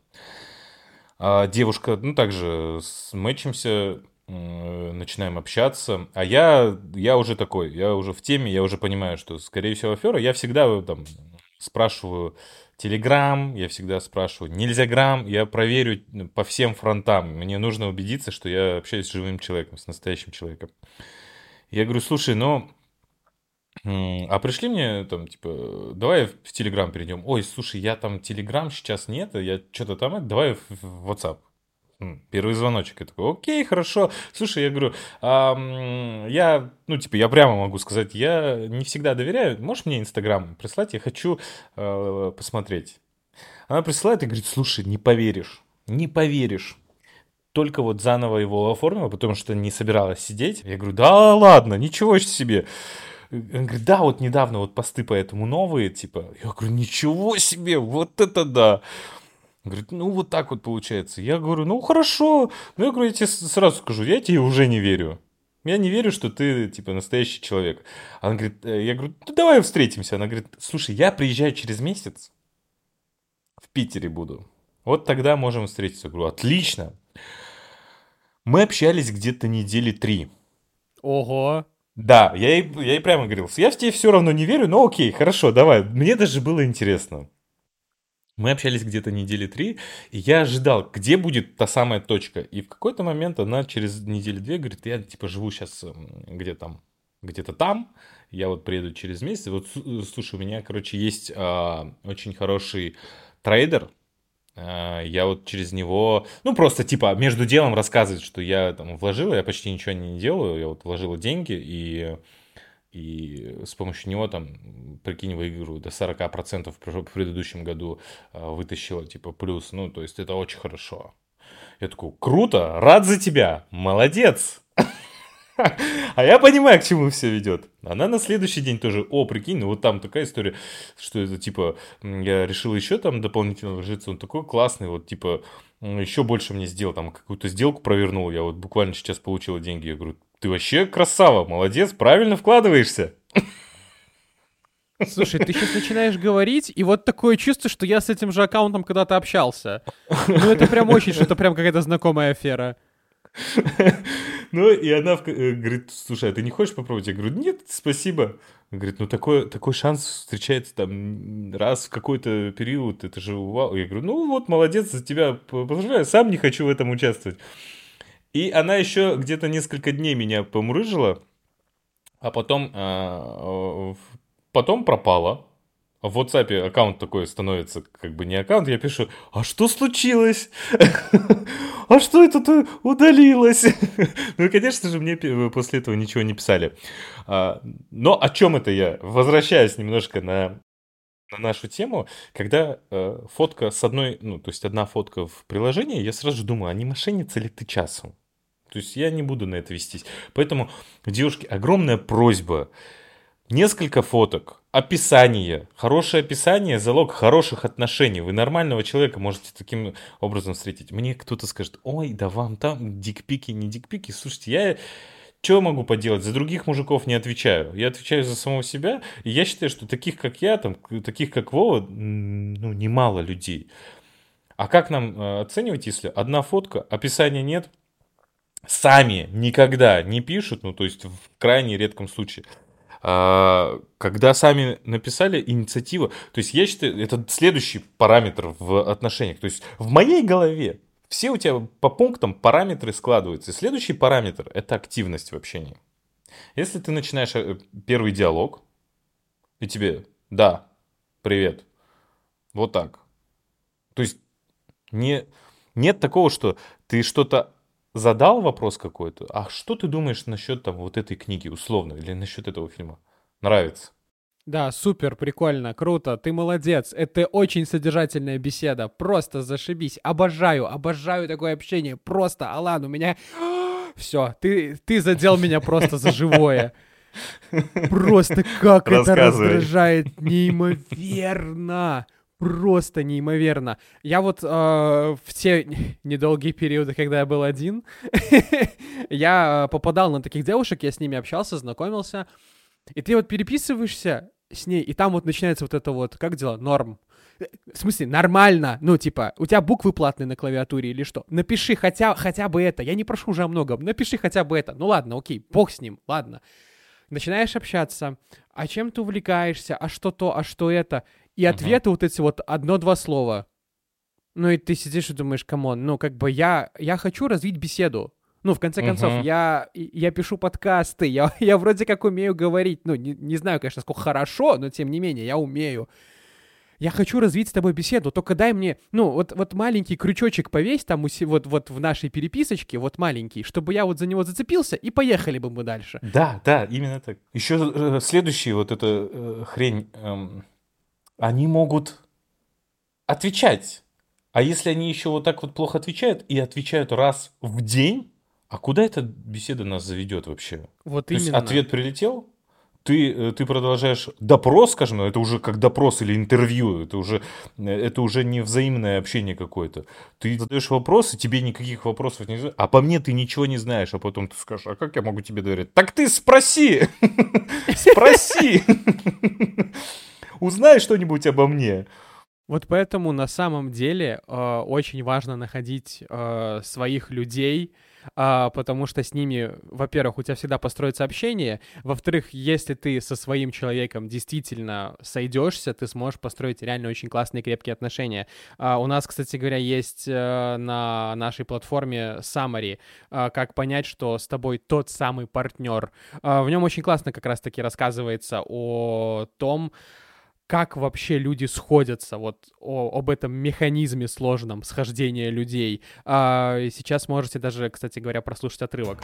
А девушка, ну, также мэчимся, начинаем общаться, а я, я уже такой, я уже в теме, я уже понимаю, что, скорее всего, афера. Я всегда там спрашиваю Телеграм, я всегда спрашиваю нельзя грамм, я проверю ну, по всем фронтам. Мне нужно убедиться, что я общаюсь с живым человеком, с настоящим человеком. Я говорю, слушай, ну, а пришли мне там, типа, давай в Телеграм перейдем. Ой, слушай, я там Телеграм сейчас нет, я что-то там, давай в WhatsApp. Первый звоночек. Я такой, окей, хорошо. Слушай, я говорю, а, я, ну, типа, я прямо могу сказать, я не всегда доверяю. Можешь мне Инстаграм прислать? Я хочу э, посмотреть. Она присылает и говорит, слушай, не поверишь, не поверишь. Только вот заново его оформила, потому что не собиралась сидеть. Я говорю, да ладно, ничего себе. Он говорит, да, вот недавно вот посты по этому новые, типа. Я говорю, ничего себе, вот это да. Говорит, ну вот так вот получается. Я говорю, ну хорошо. Ну я говорю, я тебе сразу скажу, я тебе уже не верю. Я не верю, что ты, типа, настоящий человек. Она говорит, э, я говорю, ну давай встретимся. Она говорит, слушай, я приезжаю через месяц, в Питере буду. Вот тогда можем встретиться. Я говорю, отлично. Мы общались где-то недели три. Ого. Да, я ей, я ей прямо говорил, я в тебе все равно не верю, но окей, хорошо, давай. Мне даже было интересно. Мы общались где-то недели три, и я ожидал, где будет та самая точка. И в какой-то момент она через недели две говорит, я типа живу сейчас где там, где-то там, я вот приеду через месяц. Вот, слушай, у меня, короче, есть а, очень хороший трейдер, а, я вот через него, ну, просто типа между делом рассказывает, что я там вложила, я почти ничего не делаю, я вот вложила деньги, и и с помощью него там, прикинь, выигрываю до 40% в предыдущем году а, вытащила, типа, плюс, ну, то есть это очень хорошо. Я такой, круто, рад за тебя, молодец. А я понимаю, к чему все ведет. Она на следующий день тоже, о, прикинь, ну вот там такая история, что это типа, я решил еще там дополнительно вложиться, он такой классный, вот типа, еще больше мне сделал, там какую-то сделку провернул, я вот буквально сейчас получила деньги, я говорю, ты вообще красава, молодец, правильно вкладываешься. Слушай, ты сейчас начинаешь говорить, и вот такое чувство, что я с этим же аккаунтом когда-то общался. Ну, это прям очень, что это прям какая-то знакомая афера. Ну, и она э, говорит, слушай, а ты не хочешь попробовать? Я говорю, нет, спасибо. Он говорит, ну такой, такой шанс встречается там раз в какой-то период, это же вау. Я говорю, ну вот, молодец, за тебя поздравляю, сам не хочу в этом участвовать. И она еще где-то несколько дней меня помурыжила, а потом, а, потом пропала в WhatsApp аккаунт такой становится, как бы не аккаунт, я пишу, а что случилось? А что это ты удалилось? Ну, конечно же, мне после этого ничего не писали. А, но о чем это я? Возвращаясь немножко на на нашу тему, когда э, фотка с одной, ну, то есть одна фотка в приложении, я сразу же думаю, а не мошенница ли ты часом? То есть я не буду на это вестись. Поэтому, девушки, огромная просьба. Несколько фоток, описание. Хорошее описание – залог хороших отношений. Вы нормального человека можете таким образом встретить. Мне кто-то скажет, ой, да вам там дикпики, не дикпики. Слушайте, я что могу поделать? За других мужиков не отвечаю. Я отвечаю за самого себя. И я считаю, что таких, как я, там, таких, как Вова, ну, немало людей. А как нам э, оценивать, если одна фотка, описания нет, сами никогда не пишут, ну, то есть в крайне редком случае – а, когда сами написали инициатива, то есть я считаю, это следующий параметр в отношениях. То есть в моей голове все у тебя по пунктам параметры складываются. И следующий параметр – это активность в общении. Если ты начинаешь э, первый диалог, и тебе «да», «привет», вот так. То есть не, нет такого, что ты что-то задал вопрос какой-то, а что ты думаешь насчет там вот этой книги, условно, или насчет этого фильма? Нравится? Да, супер, прикольно, круто, ты молодец. Это очень содержательная беседа, просто зашибись. Обожаю, обожаю такое общение. Просто, Алан, у меня... Все, ты, ты задел меня просто за живое. Просто как это раздражает неимоверно просто неимоверно. Я вот э, в те недолгие периоды, когда я был один, я попадал на таких девушек, я с ними общался, знакомился, и ты вот переписываешься с ней, и там вот начинается вот это вот, как дела, норм. В смысле, нормально, ну, типа, у тебя буквы платные на клавиатуре или что? Напиши хотя, хотя бы это, я не прошу уже о многом, напиши хотя бы это. Ну ладно, окей, бог с ним, ладно. Начинаешь общаться, а чем ты увлекаешься, а что то, а что это? И ответы uh-huh. вот эти вот одно-два слова. Ну и ты сидишь и думаешь, come on, ну как бы я, я хочу развить беседу. Ну, в конце концов, uh-huh. я, я пишу подкасты, я, я вроде как умею говорить. Ну, не, не знаю, конечно, сколько хорошо, но тем не менее, я умею. Я хочу развить с тобой беседу, только дай мне, ну, вот, вот маленький крючочек повесь там вот, вот в нашей переписочке, вот маленький, чтобы я вот за него зацепился, и поехали бы мы дальше. Да, да, именно так. Еще э, следующий вот эта э, хрень... Эм они могут отвечать. А если они еще вот так вот плохо отвечают и отвечают раз в день, а куда эта беседа нас заведет вообще? Вот То именно. есть ответ прилетел, ты, э, ты продолжаешь допрос, скажем, это уже как допрос или интервью, это уже, э, это уже не взаимное общение какое-то. Ты задаешь вопросы, тебе никаких вопросов не задают, а по мне ты ничего не знаешь, а потом ты скажешь, а как я могу тебе доверять? Так ты спроси! Спроси! Узнай что-нибудь обо мне. Вот поэтому на самом деле э, очень важно находить э, своих людей, э, потому что с ними, во-первых, у тебя всегда построится общение, во-вторых, если ты со своим человеком действительно сойдешься, ты сможешь построить реально очень классные крепкие отношения. Э, у нас, кстати говоря, есть э, на нашей платформе Summary, э, как понять, что с тобой тот самый партнер. Э, в нем очень классно как раз-таки рассказывается о том, как вообще люди сходятся, вот о, об этом механизме сложном схождения людей. А, сейчас можете даже, кстати говоря, прослушать отрывок.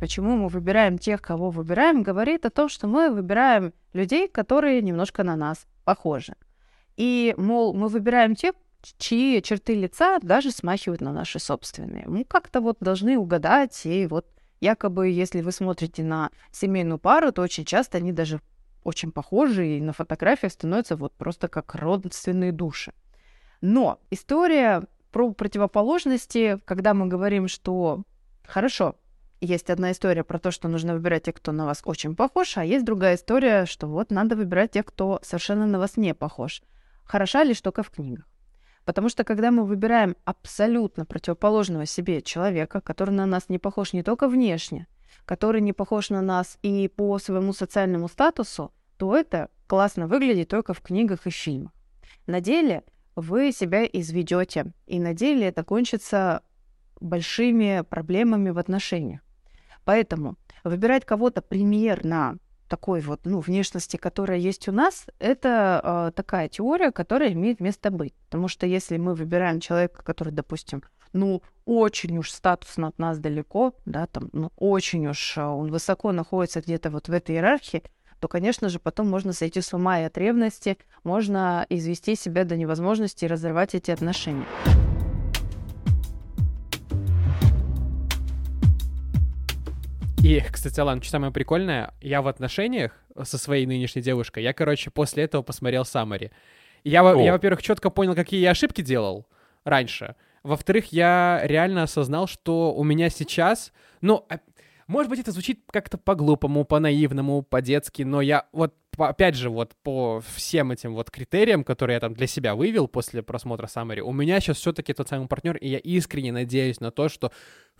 Почему мы выбираем тех, кого выбираем, говорит о том, что мы выбираем людей, которые немножко на нас похожи. И, мол, мы выбираем тех, чьи черты лица даже смахивают на наши собственные. Мы как-то вот должны угадать и вот Якобы, если вы смотрите на семейную пару, то очень часто они даже очень похожи, и на фотографиях становятся вот просто как родственные души. Но история про противоположности, когда мы говорим, что хорошо, есть одна история про то, что нужно выбирать тех, кто на вас очень похож, а есть другая история, что вот надо выбирать тех, кто совершенно на вас не похож. Хороша ли штука в книгах? Потому что когда мы выбираем абсолютно противоположного себе человека, который на нас не похож не только внешне, который не похож на нас и по своему социальному статусу, то это классно выглядит только в книгах и фильмах. На деле вы себя изведете, и на деле это кончится большими проблемами в отношениях. Поэтому выбирать кого-то примерно такой вот, ну, внешности, которая есть у нас, это э, такая теория, которая имеет место быть. Потому что если мы выбираем человека, который, допустим, ну, очень уж статусно от нас далеко, да, там, ну, очень уж он высоко находится где-то вот в этой иерархии, то, конечно же, потом можно сойти с ума и от ревности, можно извести себя до невозможности и разрывать эти отношения. И, кстати, Алан, что самое прикольное, я в отношениях со своей нынешней девушкой, я, короче, после этого посмотрел Саммари. Я, я во-первых, четко понял, какие я ошибки делал раньше. Во-вторых, я реально осознал, что у меня сейчас, ну, а, может быть, это звучит как-то по-глупому, по-наивному, по-детски, но я вот, опять же, вот по всем этим вот критериям, которые я там для себя вывел после просмотра Саммари, у меня сейчас все-таки тот самый партнер, и я искренне надеюсь на то, что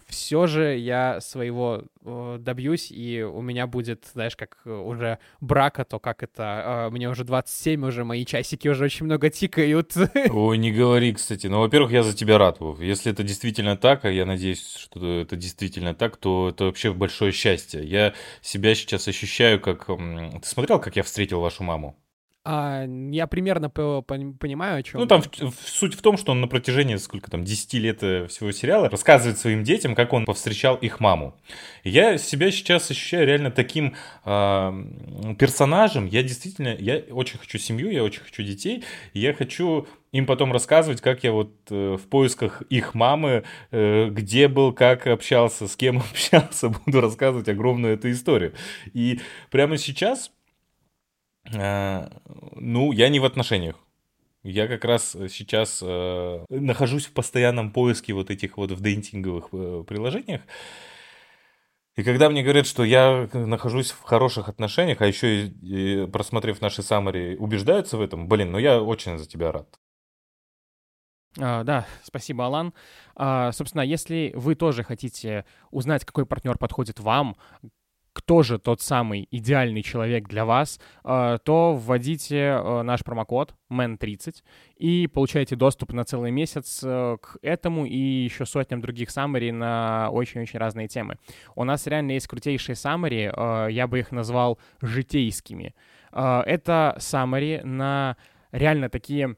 все же я своего э, добьюсь, и у меня будет, знаешь, как э, уже брака, то как это, э, мне уже 27, уже мои часики уже очень много тикают. Ой, не говори, кстати. Ну, во-первых, я за тебя рад, Вов. Если это действительно так, а я надеюсь, что это действительно так, то это вообще большое счастье. Я себя сейчас ощущаю как... Ты смотрел, как я встретил вашу маму? А, я примерно по по понимаю, о чем. Ну, там в, в, суть в том, что он на протяжении, сколько там, 10 лет э, всего сериала рассказывает своим детям, как он повстречал их маму. И я себя сейчас ощущаю реально таким э, персонажем. Я действительно, я очень хочу семью, я очень хочу детей. Я хочу им потом рассказывать, как я вот э, в поисках их мамы, э, где был, как общался, с кем общался, буду рассказывать огромную эту историю. И прямо сейчас ну, я не в отношениях. Я как раз сейчас э, нахожусь в постоянном поиске вот этих вот в дейтинговых э, приложениях. И когда мне говорят, что я нахожусь в хороших отношениях, а еще и, и просмотрев наши саммари, убеждаются в этом, блин, ну я очень за тебя рад. Uh, да, спасибо, Алан. Uh, собственно, если вы тоже хотите узнать, какой партнер подходит вам, кто же тот самый идеальный человек для вас, э, то вводите э, наш промокод MEN30 и получаете доступ на целый месяц э, к этому и еще сотням других саммари на очень-очень разные темы. У нас реально есть крутейшие саммари, я бы их назвал житейскими. Это саммари на реально такие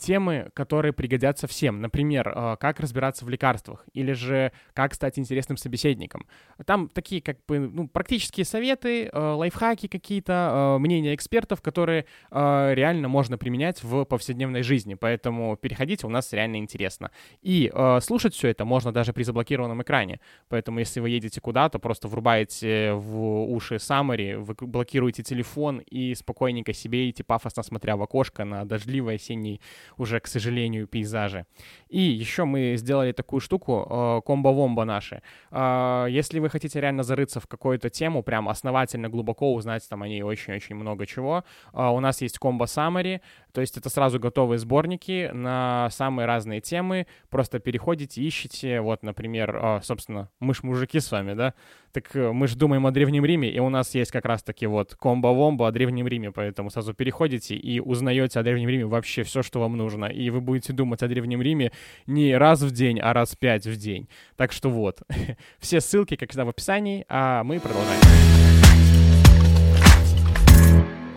темы, которые пригодятся всем. Например, э, как разбираться в лекарствах или же как стать интересным собеседником. Там такие как бы ну, практические советы, э, лайфхаки какие-то, э, мнения экспертов, которые реально можно применять в повседневной жизни. Поэтому переходите, у нас реально интересно. И слушать все это можно даже при заблокированном экране. Поэтому если вы едете куда-то, просто врубаете в уши summary, вы блокируете телефон и спокойненько себе идти пафосно смотря в окошко на дождливый осенний уже, к сожалению, пейзажи. И еще мы сделали такую штуку, э, комбо-вомбо наши. Э, если вы хотите реально зарыться в какую-то тему, прям основательно, глубоко узнать там о ней очень-очень много чего, э, у нас есть комбо summary, то есть это сразу готовые сборники на самые разные темы, просто переходите, ищите, вот, например, собственно, мы ж мужики с вами, да, так мы же думаем о Древнем Риме, и у нас есть как раз-таки вот комбо-вомбо о Древнем Риме, поэтому сразу переходите и узнаете о Древнем Риме вообще все, что вам нужно, и вы будете думать о Древнем Риме не раз в день, а раз пять в день. Так что вот, все ссылки, как всегда, в описании, а мы продолжаем.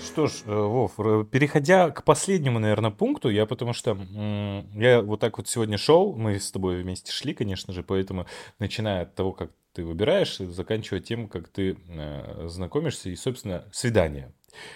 Что ж, э, Вов, переходя к последнему, наверное, пункту, я потому что я вот так вот сегодня шел, мы с тобой вместе шли, конечно же, поэтому начиная от того, как ты выбираешь, заканчивая тем, как ты э, знакомишься и, собственно, свидание.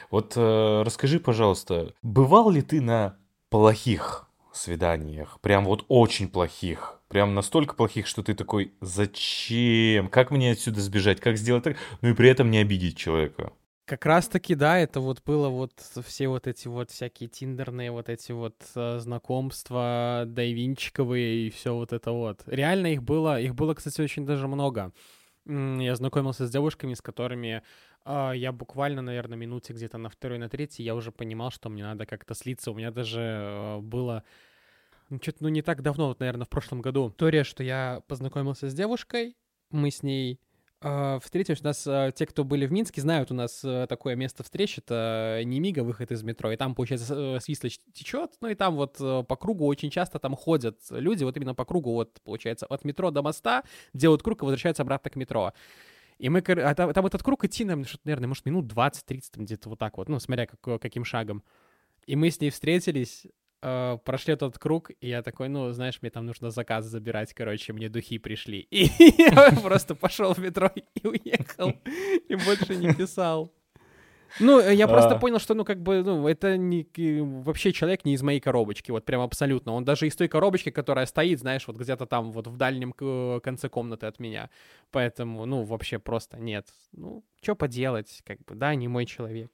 Вот э, расскажи, пожалуйста, бывал ли ты на плохих свиданиях, прям вот очень плохих, прям настолько плохих, что ты такой, зачем, как мне отсюда сбежать, как сделать так, ну и при этом не обидеть человека. Как раз-таки, да, это вот было вот все вот эти вот всякие тиндерные вот эти вот э, знакомства, дайвинчиковые и все вот это вот. Реально их было, их было, кстати, очень даже много. Я знакомился с девушками, с которыми э, я буквально, наверное, минуте где-то на второй, на третьей я уже понимал, что мне надо как-то слиться. У меня даже э, было ну, что-то, ну, не так давно, вот, наверное, в прошлом году. История, что я познакомился с девушкой, мы с ней встретились. У нас э, те, кто были в Минске, знают, у нас э, такое место встреч, это Немига, выход из метро, и там, получается, э, Свислочь течет, ну, и там вот э, по кругу очень часто там ходят люди, вот именно по кругу, вот, получается, от метро до моста, делают круг и возвращаются обратно к метро. И мы, а там, там этот круг идти, нам, наверное, может, минут 20-30, где-то вот так вот, ну, смотря как, каким шагом. И мы с ней встретились, э, прошли этот круг, и я такой, ну, знаешь, мне там нужно заказ забирать, короче, мне духи пришли. И я просто пошел в метро и уехал, и больше не писал. Ну, э, я просто а... понял, что, ну, как бы, ну, это не, вообще человек не из моей коробочки, вот прям абсолютно. Он даже из той коробочки, которая стоит, знаешь, вот где-то там, вот в дальнем конце комнаты от меня. Поэтому, ну, вообще просто нет. Ну, что поделать, как бы, да, не мой человек.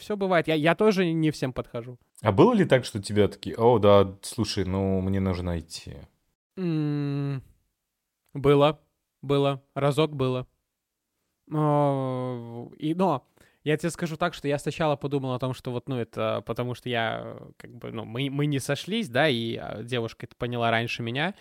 Все бывает, я, я тоже не всем подхожу. А было ли так, что тебя такие, о, да, слушай, ну, мне нужно идти? Mm, было, было, разок было. И, но я тебе скажу так, что я сначала подумал о том, что вот, ну, это потому что я, как бы, ну, мы, мы не сошлись, да, и а, девушка это поняла раньше меня.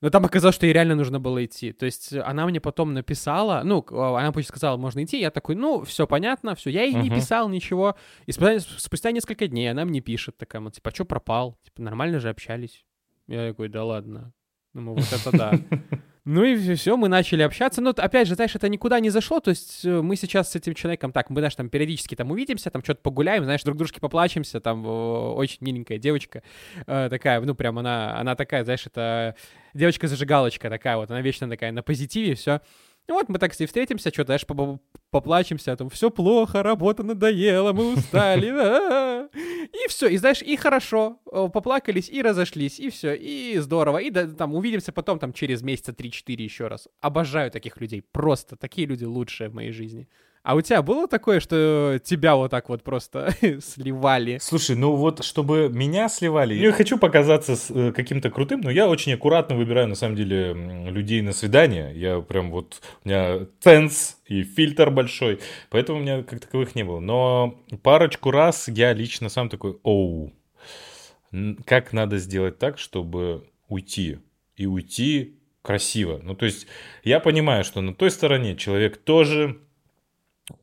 Но там оказалось, что ей реально нужно было идти. То есть она мне потом написала, ну, она почти сказала, можно идти. Я такой, ну, все понятно, все. Я ей uh-huh. не писал ничего. И спустя, спустя несколько дней она мне пишет такая, вот, типа, а что пропал? Типа, нормально же общались. Я такой, да ладно. Ну, вот это да. Ну и все, мы начали общаться. Но опять же, знаешь, это никуда не зашло. То есть э, мы сейчас с этим человеком так, мы, знаешь, там периодически там увидимся, там что-то погуляем, знаешь, друг дружке поплачемся. Там очень миленькая девочка э, такая, ну прям она, она такая, знаешь, это девочка-зажигалочка такая вот, она вечно такая на позитиве, все. Ну вот мы так с ней встретимся, что-то, знаешь, поплачемся, там, все плохо, работа надоела, мы устали, и все, и знаешь, и хорошо, поплакались, и разошлись, и все, и здорово, и там увидимся потом, там, через месяца 3-4 еще раз. Обожаю таких людей, просто, такие люди лучшие в моей жизни. А у тебя было такое, что тебя вот так вот просто сливали? Слушай, ну вот, чтобы меня сливали, я хочу показаться с, э, каким-то крутым, но я очень аккуратно выбираю, на самом деле, людей на свидание. Я прям вот, у меня ценс и фильтр большой, поэтому у меня как таковых не было. Но парочку раз я лично сам такой, оу, как надо сделать так, чтобы уйти? И уйти красиво. Ну, то есть, я понимаю, что на той стороне человек тоже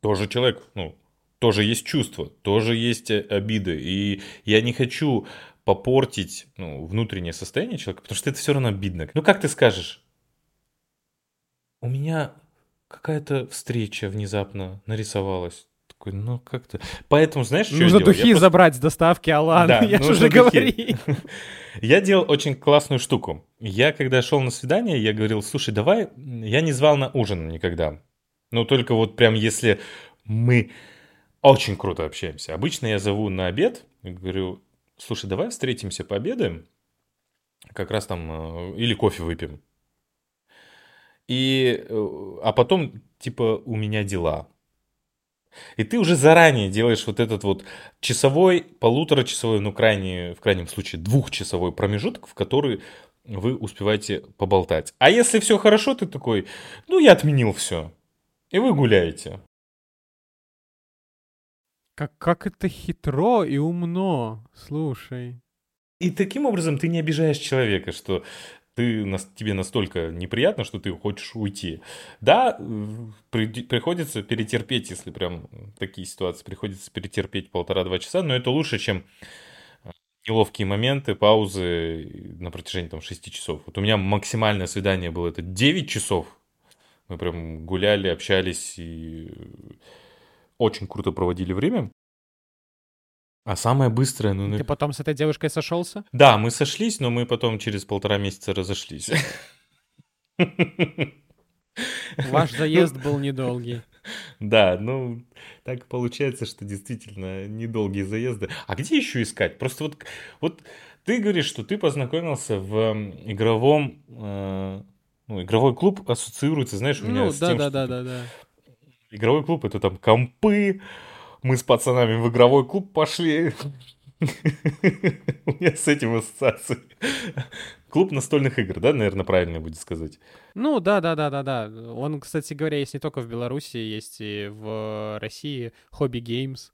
тоже человек, ну, тоже есть чувства, тоже есть э, обиды. И я не хочу попортить ну, внутреннее состояние человека, потому что это все равно обидно. Ну, как ты скажешь? У меня какая-то встреча внезапно нарисовалась. Такой, ну как-то. Поэтому, знаешь, что Нужно я духи просто... забрать с доставки, Алан. Да, я же уже говорил. Я делал очень классную штуку. Я, когда шел на свидание, я говорил, слушай, давай... Я не звал на ужин никогда. Ну, только вот прям если мы очень круто общаемся. Обычно я зову на обед, говорю, слушай, давай встретимся, пообедаем, как раз там, э, или кофе выпьем. И, э, а потом, типа, у меня дела. И ты уже заранее делаешь вот этот вот часовой, полуторачасовой, ну, крайне, в крайнем случае, двухчасовой промежуток, в который вы успеваете поболтать. А если все хорошо, ты такой, ну, я отменил все. И вы гуляете. Как, как это хитро и умно, слушай. И таким образом ты не обижаешь человека, что ты, тебе настолько неприятно, что ты хочешь уйти. Да, при, приходится перетерпеть, если прям такие ситуации, приходится перетерпеть полтора-два часа, но это лучше, чем э, неловкие моменты, паузы на протяжении там 6 часов. Вот у меня максимальное свидание было это 9 часов. Мы прям гуляли, общались и очень круто проводили время. А самое быстрое... Ну, Ты потом с этой девушкой сошелся? Да, мы сошлись, но мы потом через полтора месяца разошлись. Ваш заезд был недолгий. Да, ну, так получается, что действительно недолгие заезды. А где еще искать? Просто вот, вот ты говоришь, что ты познакомился в игровом э, ну, игровой клуб ассоциируется, знаешь, у меня ну, с да, тем, да, что да, да, да. Игровой клуб это там компы, мы с пацанами в игровой клуб пошли. У меня с этим ассоциации. Клуб настольных игр, да, наверное, правильно будет сказать. Ну, да, да, да, да, да. Он, кстати говоря, есть не только в Беларуси, есть и в России. Хобби Games.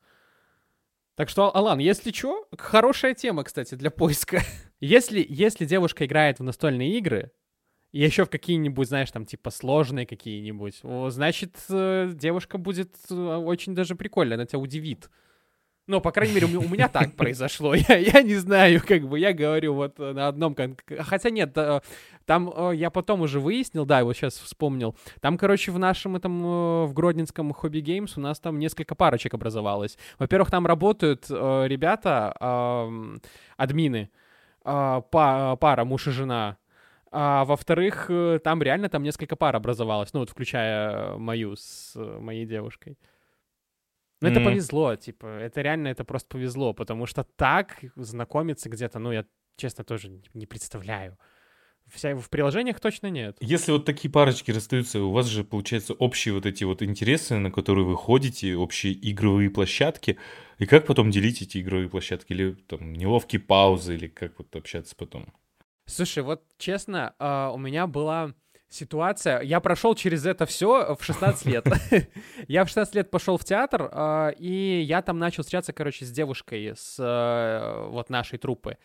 Так что, Алан, если что, хорошая тема, кстати, для поиска. если, если девушка играет в настольные игры, и еще в какие-нибудь, знаешь, там, типа, сложные какие-нибудь, значит, э, девушка будет э, очень даже прикольно, она тебя удивит. Ну, по крайней мере, у меня так произошло. Я, я не знаю, как бы, я говорю вот на одном... Хотя нет, там э, я потом уже выяснил, да, вот сейчас вспомнил. Там, короче, в нашем этом, э, в Гродненском Хобби Геймс у нас там несколько парочек образовалось. Во-первых, там работают э, ребята, админы, пара, муж и жена. А во-вторых, там реально там несколько пар образовалось, ну вот включая мою с моей девушкой. Ну, это mm-hmm. повезло, типа, это реально, это просто повезло, потому что так знакомиться где-то, ну, я, честно, тоже не представляю. Вся, в приложениях точно нет. Если вот такие парочки расстаются, у вас же, получается, общие вот эти вот интересы, на которые вы ходите, общие игровые площадки, и как потом делить эти игровые площадки? Или там неловкие паузы, или как вот общаться потом? Слушай, вот честно, uh, у меня была ситуация. Я прошел через это все в 16 лет. я в 16 лет пошел в театр, а, и я там начал встречаться, короче, с девушкой, с э, вот нашей труппы.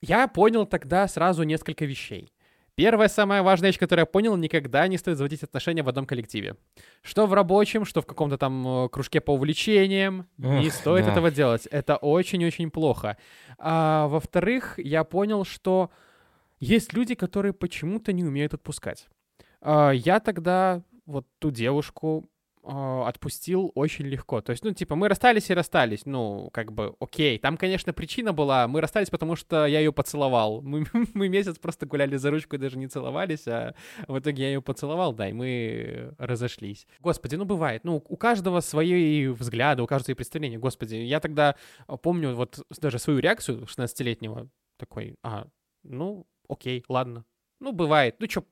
Я понял тогда сразу несколько вещей. Первая самая важная вещь, которую я понял, никогда не стоит заводить отношения в одном коллективе. Что в рабочем, что в каком-то там э, кружке по увлечениям. Ох, не стоит да. этого делать. Это очень-очень плохо. А, во-вторых, я понял, что есть люди, которые почему-то не умеют отпускать. А, я тогда вот ту девушку отпустил очень легко. То есть, ну, типа, мы расстались и расстались. Ну, как бы, окей. Там, конечно, причина была, мы расстались, потому что я ее поцеловал. Мы, мы месяц просто гуляли за ручку и даже не целовались, а в итоге я ее поцеловал, да, и мы разошлись. Господи, ну, бывает. Ну, у каждого свои взгляды, у каждого свои представления. Господи, я тогда помню вот даже свою реакцию 16-летнего. Такой, а, ну, окей, ладно. Ну, бывает. Ну, что,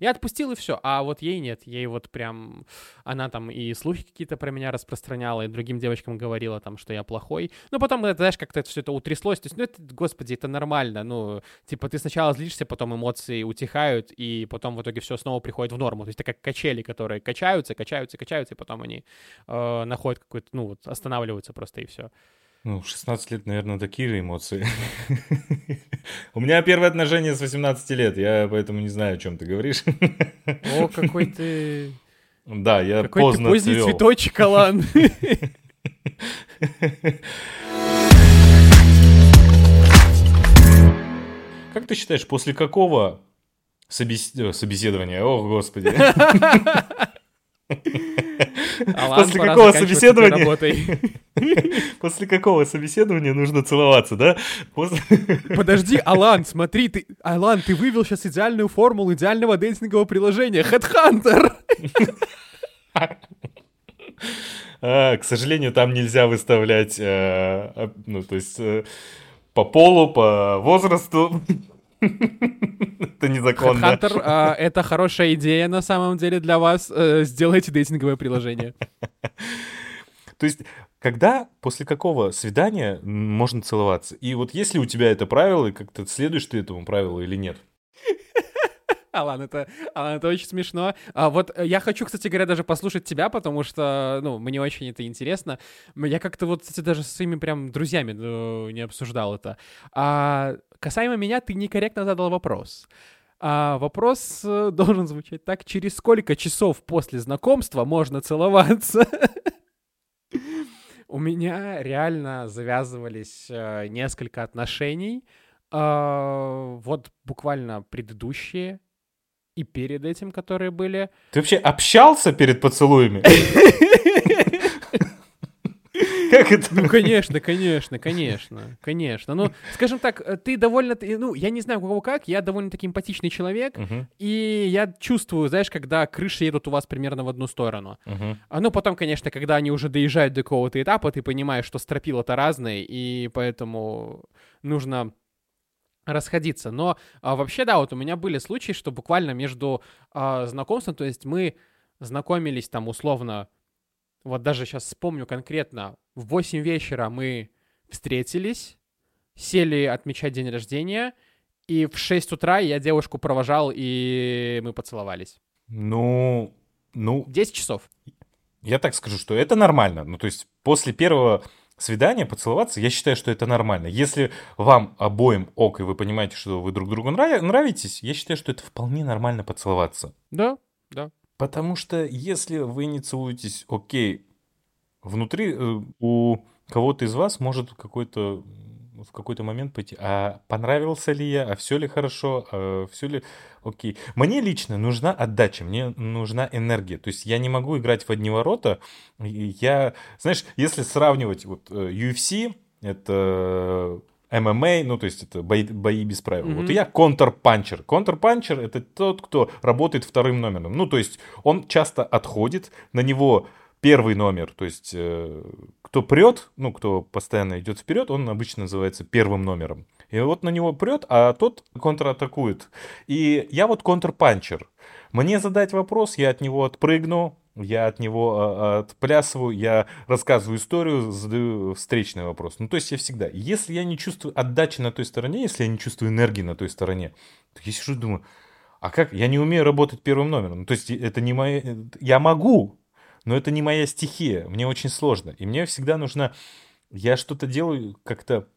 я отпустил и все, а вот ей нет, ей вот прям, она там и слухи какие-то про меня распространяла, и другим девочкам говорила там, что я плохой, но потом, это, знаешь, как-то это все это утряслось, то есть, ну, это, господи, это нормально, ну, типа, ты сначала злишься, потом эмоции утихают, и потом в итоге все снова приходит в норму, то есть это как качели, которые качаются, качаются, качаются, и потом они э, находят какой-то, ну, вот, останавливаются просто, и все. Ну, в 16 лет, наверное, такие же эмоции. У меня первое отношение с 18 лет, я поэтому не знаю, о чем ты говоришь. О, какой ты... Да, я какой поздно ты поздний цветочек, Алан. Как ты считаешь, после какого собес... Э, собеседования, о господи, После какого собеседования... После какого собеседования нужно целоваться, да? Подожди, Алан, смотри, ты... Алан, ты вывел сейчас идеальную формулу идеального дейтингового приложения. Headhunter! А, к сожалению, там нельзя выставлять, э, а, ну, то есть, э, по полу, по возрасту. Это незаконно. Headhunter, а, это хорошая идея на самом деле для вас. Э, сделайте дейтинговое приложение. То есть, когда, после какого свидания можно целоваться? И вот если у тебя это правило, и как-то следуешь ты этому правилу или нет? Алан, это, Алан, это очень смешно. А вот э, я хочу, кстати говоря, даже послушать тебя, потому что, ну, мне очень это интересно. Я как-то вот, кстати, даже со своими прям друзьями ну, не обсуждал это. А касаемо меня, ты некорректно задал вопрос. А вопрос э, должен звучать так, через сколько часов после знакомства можно целоваться? У меня реально завязывались э, несколько отношений. Э, вот буквально предыдущие и перед этим, которые были. Ты вообще общался перед поцелуями? Как это? Ну, конечно, конечно, конечно, конечно. Ну, скажем так, ты довольно... Ну, я не знаю, у кого как, я довольно-таки эмпатичный человек, uh-huh. и я чувствую, знаешь, когда крыши едут у вас примерно в одну сторону. Uh-huh. А ну, потом, конечно, когда они уже доезжают до какого-то этапа, ты понимаешь, что стропила-то разные, и поэтому нужно расходиться. Но а, вообще, да, вот у меня были случаи, что буквально между а, знакомством, то есть мы знакомились там условно, вот даже сейчас вспомню конкретно, в 8 вечера мы встретились, сели отмечать день рождения, и в 6 утра я девушку провожал, и мы поцеловались. Ну, ну... 10 часов. Я так скажу, что это нормально. Ну, то есть после первого свидание, поцеловаться, я считаю, что это нормально. Если вам обоим ок, и вы понимаете, что вы друг другу нрав... нравитесь, я считаю, что это вполне нормально поцеловаться. Да, да. Потому что если вы не целуетесь, окей, внутри э, у кого-то из вас может какой-то в какой-то момент пойти, а понравился ли я, а все ли хорошо, а все ли окей. Мне лично нужна отдача, мне нужна энергия. То есть я не могу играть в одни ворота. Я, знаешь, если сравнивать вот э, UFC, это ММА, ну, то есть это бои, бои без правил. Mm-hmm. Вот я контрпанчер. Контрпанчер — это тот, кто работает вторым номером. Ну, то есть он часто отходит, на него первый номер, то есть э, кто прет, ну, кто постоянно идет вперед, он обычно называется первым номером. И вот на него прет, а тот контратакует. И я вот контрпанчер. Мне задать вопрос, я от него отпрыгну, я от него а, отплясываю, я рассказываю историю, задаю встречный вопрос. Ну, то есть я всегда. Если я не чувствую отдачи на той стороне, если я не чувствую энергии на той стороне, то я сижу и думаю, а как? Я не умею работать первым номером. Ну, то есть это не моя... Я могу, но это не моя стихия, мне очень сложно. И мне всегда нужно, я что-то делаю как-то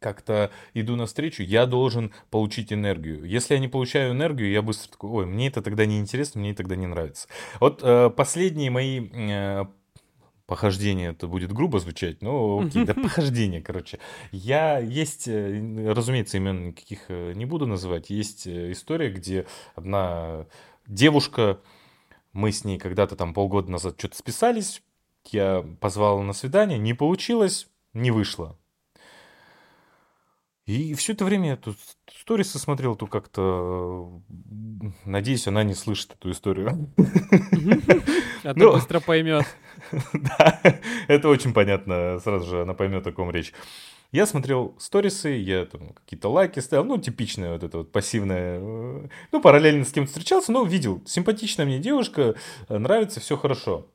как-то иду навстречу, я должен получить энергию. Если я не получаю энергию, я быстро такой, ой, мне это тогда не интересно, мне это тогда не нравится. Вот э, последние мои э, похождения, это будет грубо звучать, но окей, да похождения, короче. Я, есть, э, разумеется, имен никаких э, не буду называть, есть э, история, где одна девушка мы с ней когда-то там полгода назад что-то списались, я позвал на свидание, не получилось, не вышло. И все это время я тут сторисы смотрел, то как-то... Надеюсь, она не слышит эту историю. А то быстро поймет. Да, это очень понятно. Сразу же она поймет, о ком речь. Я смотрел сторисы, я там какие-то лайки ставил, ну, типичное вот это вот пассивное. Э, ну, параллельно с кем-то встречался, но видел, симпатичная мне девушка, э, нравится, все хорошо.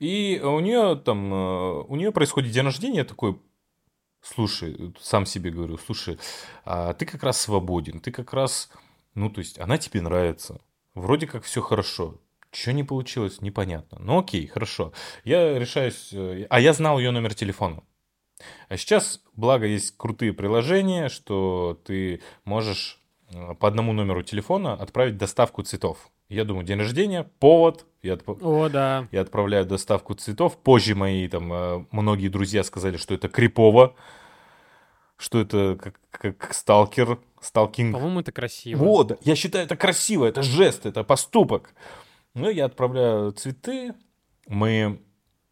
И у нее там, э, у нее происходит день рождения, я такой, слушай, сам себе говорю, слушай, а ты как раз свободен, ты как раз, ну, то есть она тебе нравится, вроде как все хорошо, что не получилось, непонятно. Ну окей, хорошо. Я решаюсь... А я знал ее номер телефона. А сейчас, благо, есть крутые приложения, что ты можешь э, по одному номеру телефона отправить доставку цветов. Я думаю, день рождения, повод. Я, отп... О, да. я отправляю доставку цветов. Позже мои там э, многие друзья сказали, что это крипово, что это как, как сталкер, сталкинг. По-моему, это красиво. Вот, я считаю, это красиво, это жест, это поступок. Ну, я отправляю цветы, мы,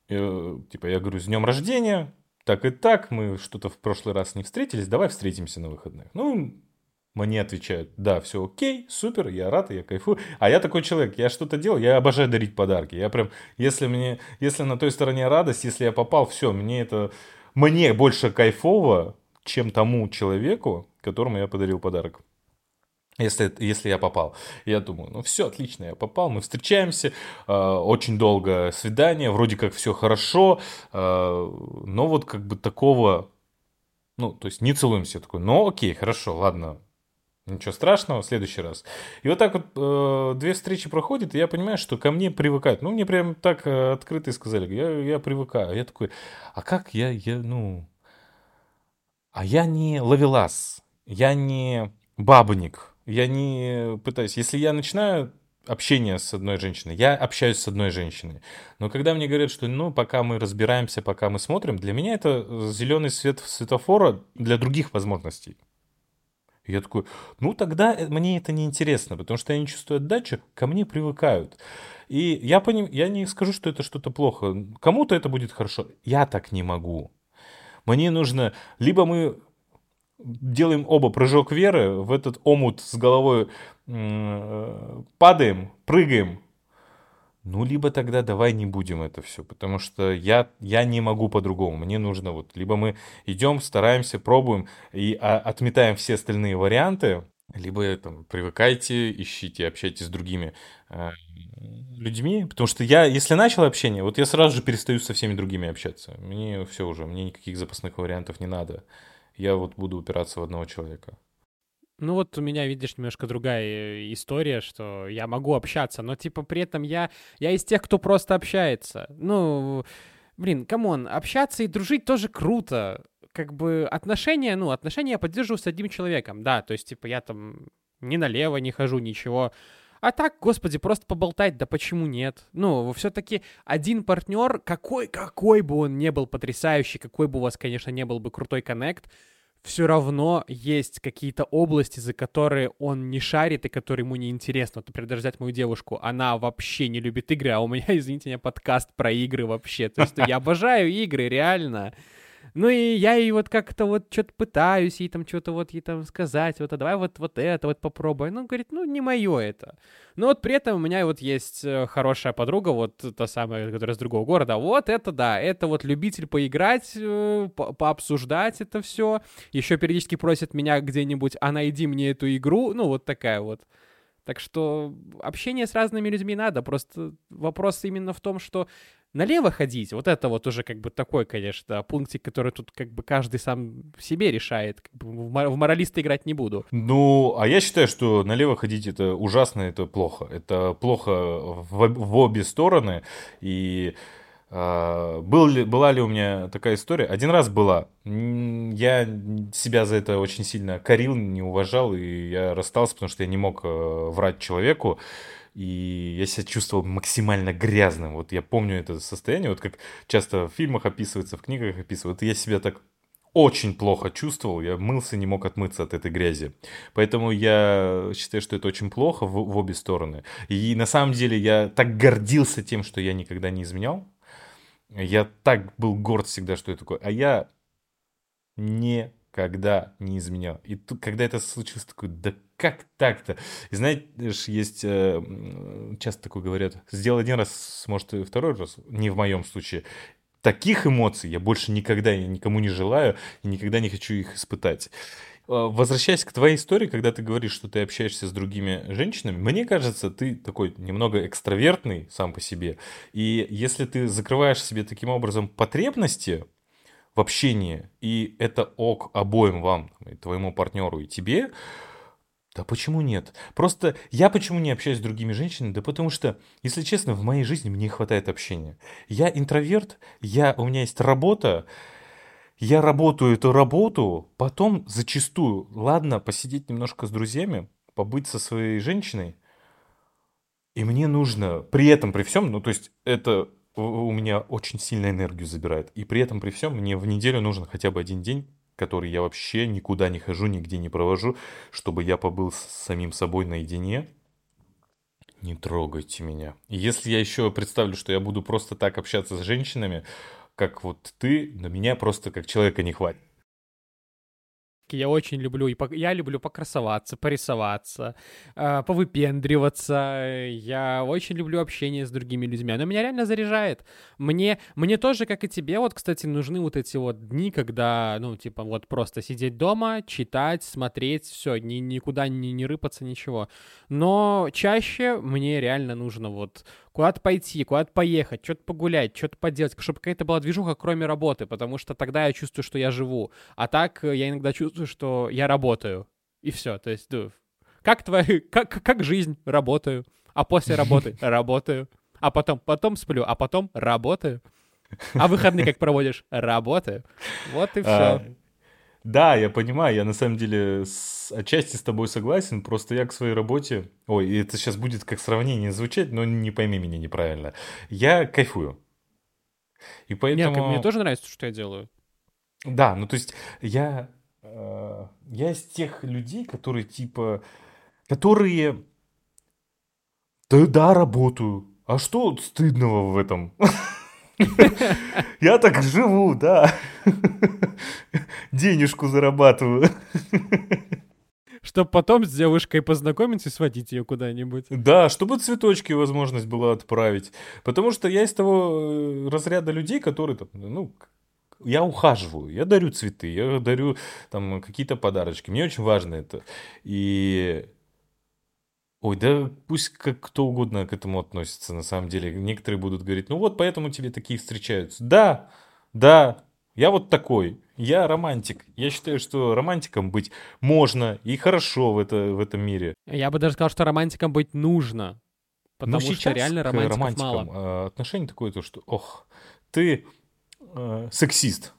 э, типа, я говорю, с днем рождения, так и так, мы что-то в прошлый раз не встретились, давай встретимся на выходных. Ну, мне отвечают, да, все окей, супер, я рад, я кайфую. А я такой человек, я что-то делал, я обожаю дарить подарки. Я прям, если мне, если на той стороне радость, если я попал, все, мне это, мне больше кайфово, чем тому человеку, которому я подарил подарок. Если, если я попал. Я думаю, ну все, отлично, я попал, мы встречаемся, э, очень долго свидание, вроде как все хорошо, э, но вот как бы такого, ну, то есть не целуемся, я такой, ну окей, хорошо, ладно, ничего страшного, в следующий раз. И вот так вот э, две встречи проходят, и я понимаю, что ко мне привыкают. Ну, мне прям так э, открыто сказали, я, я привыкаю. Я такой, а как я, я, ну... А я не ловелас, я не бабник, я не пытаюсь. Если я начинаю общение с одной женщиной, я общаюсь с одной женщиной. Но когда мне говорят, что ну, пока мы разбираемся, пока мы смотрим, для меня это зеленый свет светофора для других возможностей. Я такой, ну тогда мне это не интересно, потому что я не чувствую отдачи, ко мне привыкают. И я, поним, я не скажу, что это что-то плохо. Кому-то это будет хорошо. Я так не могу. Мне нужно, либо мы делаем оба прыжок веры, в этот омут с головой э, падаем, прыгаем. Ну, либо тогда давай не будем это все, потому что я, я не могу по-другому. Мне нужно вот, либо мы идем, стараемся, пробуем и а, отметаем все остальные варианты, либо там привыкайте, ищите, общайтесь с другими э, людьми, потому что я, если начал общение, вот я сразу же перестаю со всеми другими общаться. Мне все уже, мне никаких запасных вариантов не надо я вот буду упираться в одного человека. Ну вот у меня, видишь, немножко другая э, история, что я могу общаться, но типа при этом я, я из тех, кто просто общается. Ну, блин, come on, общаться и дружить тоже круто. Как бы отношения, ну, отношения я поддерживаю с одним человеком, да, то есть, типа, я там ни налево не хожу, ничего. А так, господи, просто поболтать, да почему нет? Ну, все-таки один партнер, какой, какой бы он не был потрясающий, какой бы у вас, конечно, не был бы крутой connect, все равно есть какие-то области, за которые он не шарит и которые ему не интересно. Вот, например, даже взять мою девушку, она вообще не любит игры, а у меня, извините меня, подкаст про игры вообще. То есть я обожаю игры, реально. Ну и я ей вот как-то вот что-то пытаюсь ей там что-то вот ей там сказать, вот а давай вот, вот это вот попробуй. Ну, говорит, ну не мое это. Но вот при этом у меня вот есть э, хорошая подруга, вот та самая, которая с другого города. Вот это да, это вот любитель поиграть, э, по пообсуждать это все. Еще периодически просит меня где-нибудь, а найди мне эту игру. Ну вот такая вот. Так что общение с разными людьми надо. Просто вопрос именно в том, что налево ходить, вот это вот уже как бы такой, конечно, пунктик, который тут как бы каждый сам себе решает. Как бы в моралиста играть не буду. Ну, а я считаю, что налево ходить это ужасно, это плохо. Это плохо в, в обе стороны. И был ли, была ли у меня такая история? Один раз была. Я себя за это очень сильно корил, не уважал, и я расстался, потому что я не мог uh, врать человеку и я себя чувствовал максимально грязным. Вот я помню это состояние, вот как часто в фильмах описывается, в книгах описывают. Я себя так очень плохо чувствовал, я мылся, не мог отмыться от этой грязи. Поэтому я считаю, что это очень плохо в, в обе стороны. И на самом деле я так гордился тем, что я никогда не изменял. Я так был горд всегда, что я такой. А я никогда не изменял. И тут, когда это случилось, такой, да как так-то? И знаешь, есть, э, часто такое говорят, сделал один раз, сможет и второй раз, не в моем случае. Таких эмоций я больше никогда никому не желаю и никогда не хочу их испытать. Э, возвращаясь к твоей истории, когда ты говоришь, что ты общаешься с другими женщинами, мне кажется, ты такой немного экстравертный сам по себе. И если ты закрываешь себе таким образом потребности в общении, и это ок обоим вам, и твоему партнеру, и тебе, да почему нет? Просто я почему не общаюсь с другими женщинами? Да потому что, если честно, в моей жизни мне не хватает общения. Я интроверт, я, у меня есть работа, я работаю эту работу, потом зачастую, ладно, посидеть немножко с друзьями, побыть со своей женщиной, и мне нужно при этом, при всем, ну то есть это у меня очень сильно энергию забирает, и при этом, при всем, мне в неделю нужен хотя бы один день который я вообще никуда не хожу, нигде не провожу, чтобы я побыл с самим собой наедине. Не трогайте меня. Если я еще представлю, что я буду просто так общаться с женщинами, как вот ты, на меня просто как человека не хватит. Я очень люблю, и по, я люблю покрасоваться, порисоваться, э, повыпендриваться. Я очень люблю общение с другими людьми. Оно меня реально заряжает. Мне, мне тоже, как и тебе, вот, кстати, нужны вот эти вот дни, когда, ну, типа, вот просто сидеть дома, читать, смотреть, все, ни, никуда не, не рыпаться, ничего. Но чаще мне реально нужно вот куда-то пойти, куда-то поехать, что-то погулять, что-то поделать, чтобы какая-то была движуха, кроме работы, потому что тогда я чувствую, что я живу. А так э, я иногда чувствую, что я работаю. И все. То есть, ну, как твоя, как, как жизнь, работаю. А после работы работаю. А потом, потом сплю, а потом работаю. А выходные как проводишь? Работаю. Вот и все. Да, я понимаю, я на самом деле с, отчасти с тобой согласен, просто я к своей работе, ой, это сейчас будет как сравнение звучать, но не пойми меня неправильно, я кайфую. И поэтому... Нет, мне тоже нравится, что я делаю. Да, ну то есть я, э, я из тех людей, которые типа, которые, да, да, работаю, а что стыдного в этом? Я так живу, да. Денежку зарабатываю. Чтобы потом с девушкой познакомиться и сводить ее куда-нибудь. Да, чтобы цветочки возможность была отправить. Потому что я из того э, разряда людей, которые ну, я ухаживаю, я дарю цветы, я дарю там какие-то подарочки. Мне очень важно это. И Ой, да пусть как кто угодно к этому относится, на самом деле. Некоторые будут говорить, ну вот поэтому тебе такие встречаются. Да, да, я вот такой. Я романтик. Я считаю, что романтиком быть можно и хорошо в, это, в этом мире. Я бы даже сказал, что романтиком быть нужно. Потому Но что реально романтиков мало. А, отношение такое, то, что, ох, ты э, сексист.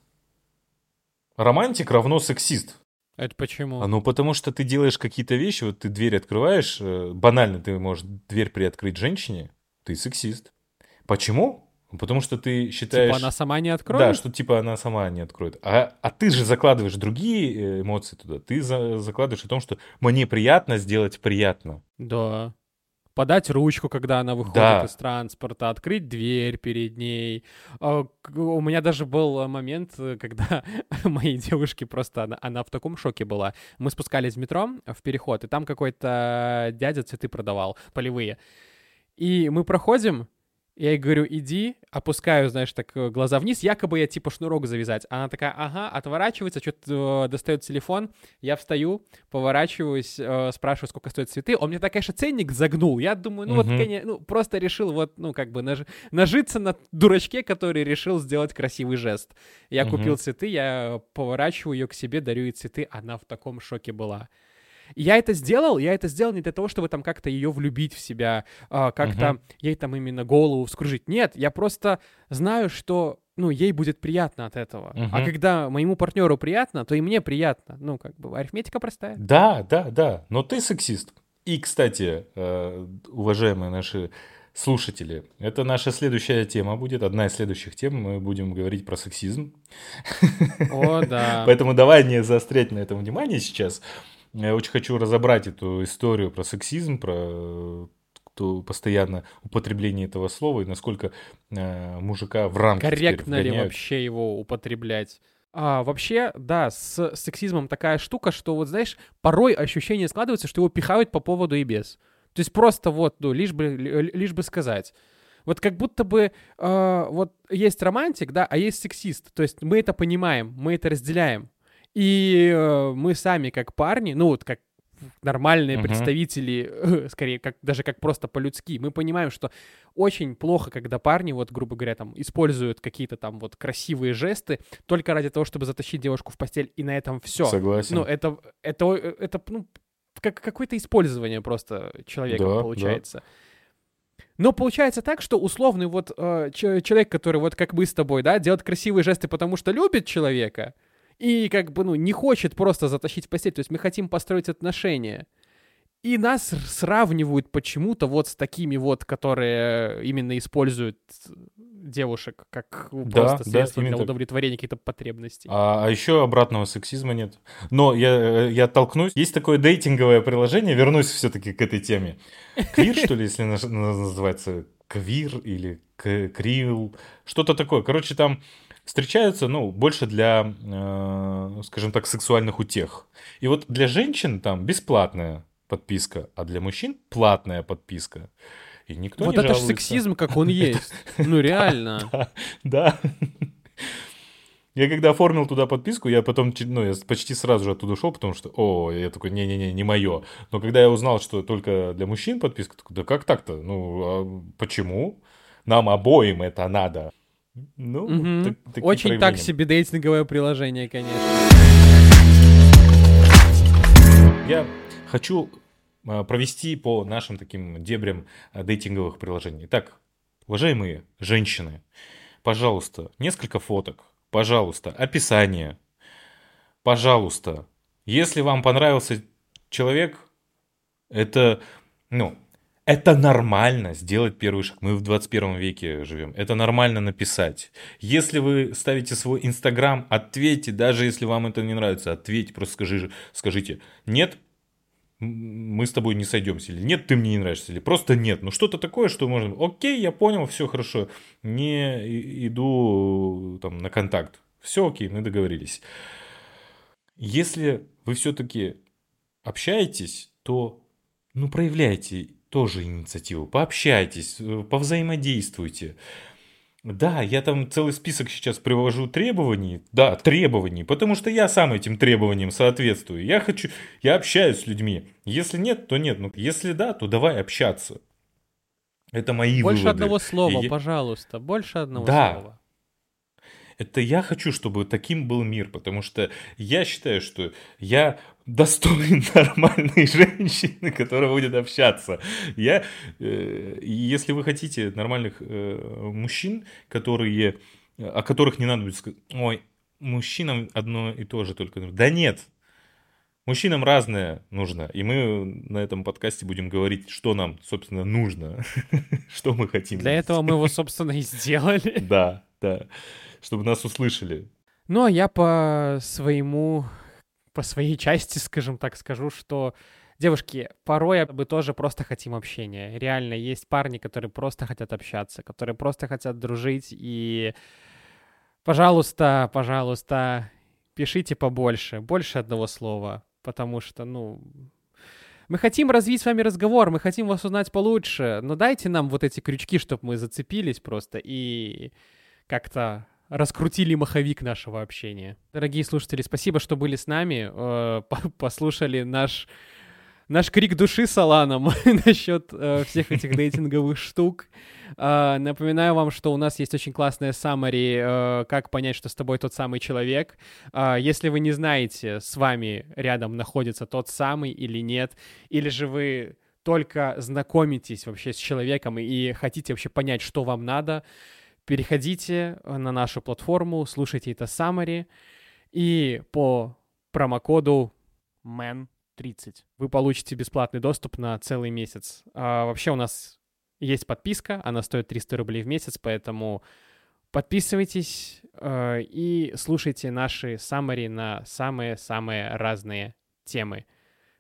Романтик равно сексист. Это почему? А ну потому что ты делаешь какие-то вещи, вот ты дверь открываешь, э, банально ты можешь дверь приоткрыть женщине, ты сексист. Почему? Потому что ты считаешь... Типа она сама не откроет? Да, что типа она сама не откроет. А, а ты же закладываешь другие э, эмоции туда. Ты за, закладываешь о том, что мне приятно сделать приятно. Да. Подать ручку, когда она выходит Да. из транспорта, открыть дверь перед ней. А, У меня даже был э, момент, э, когда моей девушке просто она, она в таком шоке была. Мы спускались в метро в переход, и там какой-то дядя цветы продавал, полевые. И мы проходим, я ей говорю, иди, опускаю, знаешь, так э, глаза вниз, якобы я типа шнурок завязать. Она такая, ага, отворачивается, что-то достает телефон, я встаю, поворачиваюсь, э, спрашиваю, сколько стоят цветы. Он мне так, конечно, ценник загнул. Я думаю, ну вот, Мгм. конечно, ну просто решил вот, ну как бы наж- нажиться на дурачке, который решил сделать красивый жест. Я Мгм. купил цветы, я поворачиваю ее к себе, дарю ей цветы, она в таком шоке была. И Я это сделал, я это сделал не для того, чтобы там как-то ее влюбить в себя, а, как-то Мгм. ей там именно голову вскружить. Нет, я просто знаю, что, ну, ей будет приятно от этого. А Мгм. когда моему партнеру приятно, то и мне приятно. Ну, как бы, арифметика простая. Да, да, да, но ты сексист. И, кстати, э, уважаемые наши слушатели, это наша следующая тема будет, одна из следующих тем, мы будем говорить про сексизм. О, да. Поэтому давай не заострять на этом внимание сейчас. Я очень хочу разобрать эту историю про сексизм, про э, то постоянно употребление этого слова и насколько э, мужика в теперь Корректно ли вообще его употреблять? А, вообще, да, с сексизмом такая штука, что вот, знаешь, порой ощущение складывается, что его пихают по поводу и без. То есть просто вот, ну, лишь бы, ли- лишь бы сказать. Вот как будто бы э, вот есть романтик, да, а есть сексист. То есть мы это понимаем, мы это разделяем. И э, мы сами как парни, ну вот как нормальные Мгм. представители, скорее, как, даже как просто по-людски, мы понимаем, что очень плохо, когда парни, вот, грубо говоря, там, используют какие-то там вот красивые жесты только ради того, чтобы затащить девушку в постель, и на этом все. Согласен. Ну, это, это, это, ну, как какое-то использование просто человека Да, да. получается. Но получается так, что условный вот э, человек, который вот как мы с тобой, да, делает красивые жесты, потому что любит человека, и как бы, ну, не хочет просто затащить в постель, то есть мы хотим построить отношения. И нас сравнивают почему-то вот с такими вот, которые именно используют девушек как просто да, средство именно для удовлетворения каких-то потребностей. А, а еще обратного сексизма нет. Но я, я толкнусь. Есть такое дейтинговое приложение, вернусь все-таки к этой теме. Квир, что ли, если называется? Квир или крил? Что-то такое. Короче, там встречаются, ну, больше для, э, скажем так, сексуальных утех. И вот для женщин там бесплатная подписка, а для мужчин платная подписка. И никто вот не это же сексизм, как он есть. Ну реально. Да. Я когда оформил туда подписку, я потом, ну, я почти сразу же оттуда ушел, потому что, о, я такой, не-не-не, не мое. Но когда я узнал, что только для мужчин подписка, такой, да как так-то? Ну, а почему? Нам обоим это надо. Ну, Мгм. так- Очень так себе дейтинговое приложение, конечно. Я хочу а, провести по нашим таким дебрям а, дейтинговых приложений. Итак, уважаемые женщины, пожалуйста, несколько фоток, пожалуйста, описание, пожалуйста. Если вам понравился человек, это, ну, это нормально сделать первый шаг. Мы в 21 веке живем. Это нормально написать. Если вы ставите свой Инстаграм, ответьте, даже если вам это не нравится, ответьте, просто скажи, скажите, нет, мы с тобой не сойдемся, или нет, ты мне не нравишься, или просто нет. Ну что-то такое, что можно, окей, я понял, все хорошо, не иду там на контакт. Все окей, мы договорились. Если вы все-таки общаетесь, то ну проявляйте тоже инициативу, пообщайтесь, э, повзаимодействуйте. Да, я там целый список сейчас привожу требований. Да, требований, потому что я сам этим требованиям соответствую. Я хочу, я общаюсь с людьми. Если нет, то нет. Ну, если да, то давай общаться. Это мои Больше выводы. одного слова, я- пожалуйста. Больше одного Да. слова. Это я хочу, чтобы таким был мир, потому что я считаю, что я достоин нормальной женщины, которая будет общаться. Я, э, если вы хотите нормальных э, мужчин, которые о которых не надо будет сказать, ой, мужчинам одно и то же только нужно. Да нет, мужчинам разное нужно. И мы на этом подкасте будем говорить, что нам, собственно, нужно, что мы хотим. Для этого мы его, собственно, и сделали. Да, да, чтобы нас услышали. Ну, а я по своему, по своей части, скажем так, скажу, что Девушки, порой мы тоже просто хотим общения. Реально, есть парни, которые просто хотят общаться, которые просто хотят дружить. И, пожалуйста, пожалуйста, пишите побольше, больше одного слова, потому что, ну, мы хотим развить с вами разговор, мы хотим вас узнать получше, но дайте нам вот эти крючки, чтобы мы зацепились просто и как-то раскрутили маховик нашего общения. Дорогие слушатели, спасибо, что были с нами, э, послушали наш наш крик души с Аланом насчет э, всех этих дейтинговых штук. Э, напоминаю вам, что у нас есть очень классная summary, э, как понять, что с тобой тот самый человек. Э, если вы не знаете, с вами рядом находится тот самый или нет, или же вы только знакомитесь вообще с человеком и хотите вообще понять, что вам надо, переходите на нашу платформу, слушайте это summary, и по промокоду MAN 30. Вы получите бесплатный доступ на целый месяц. А, вообще у нас есть подписка, она стоит 300 рублей в месяц, поэтому подписывайтесь э, и слушайте наши саммари на самые-самые разные темы.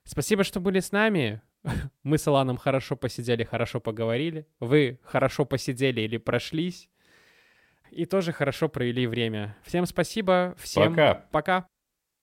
Спасибо, что были с нами. Мы с Аланом хорошо посидели, хорошо поговорили. Вы хорошо посидели или прошлись. И тоже хорошо провели время. Всем спасибо. Всем пока. пока.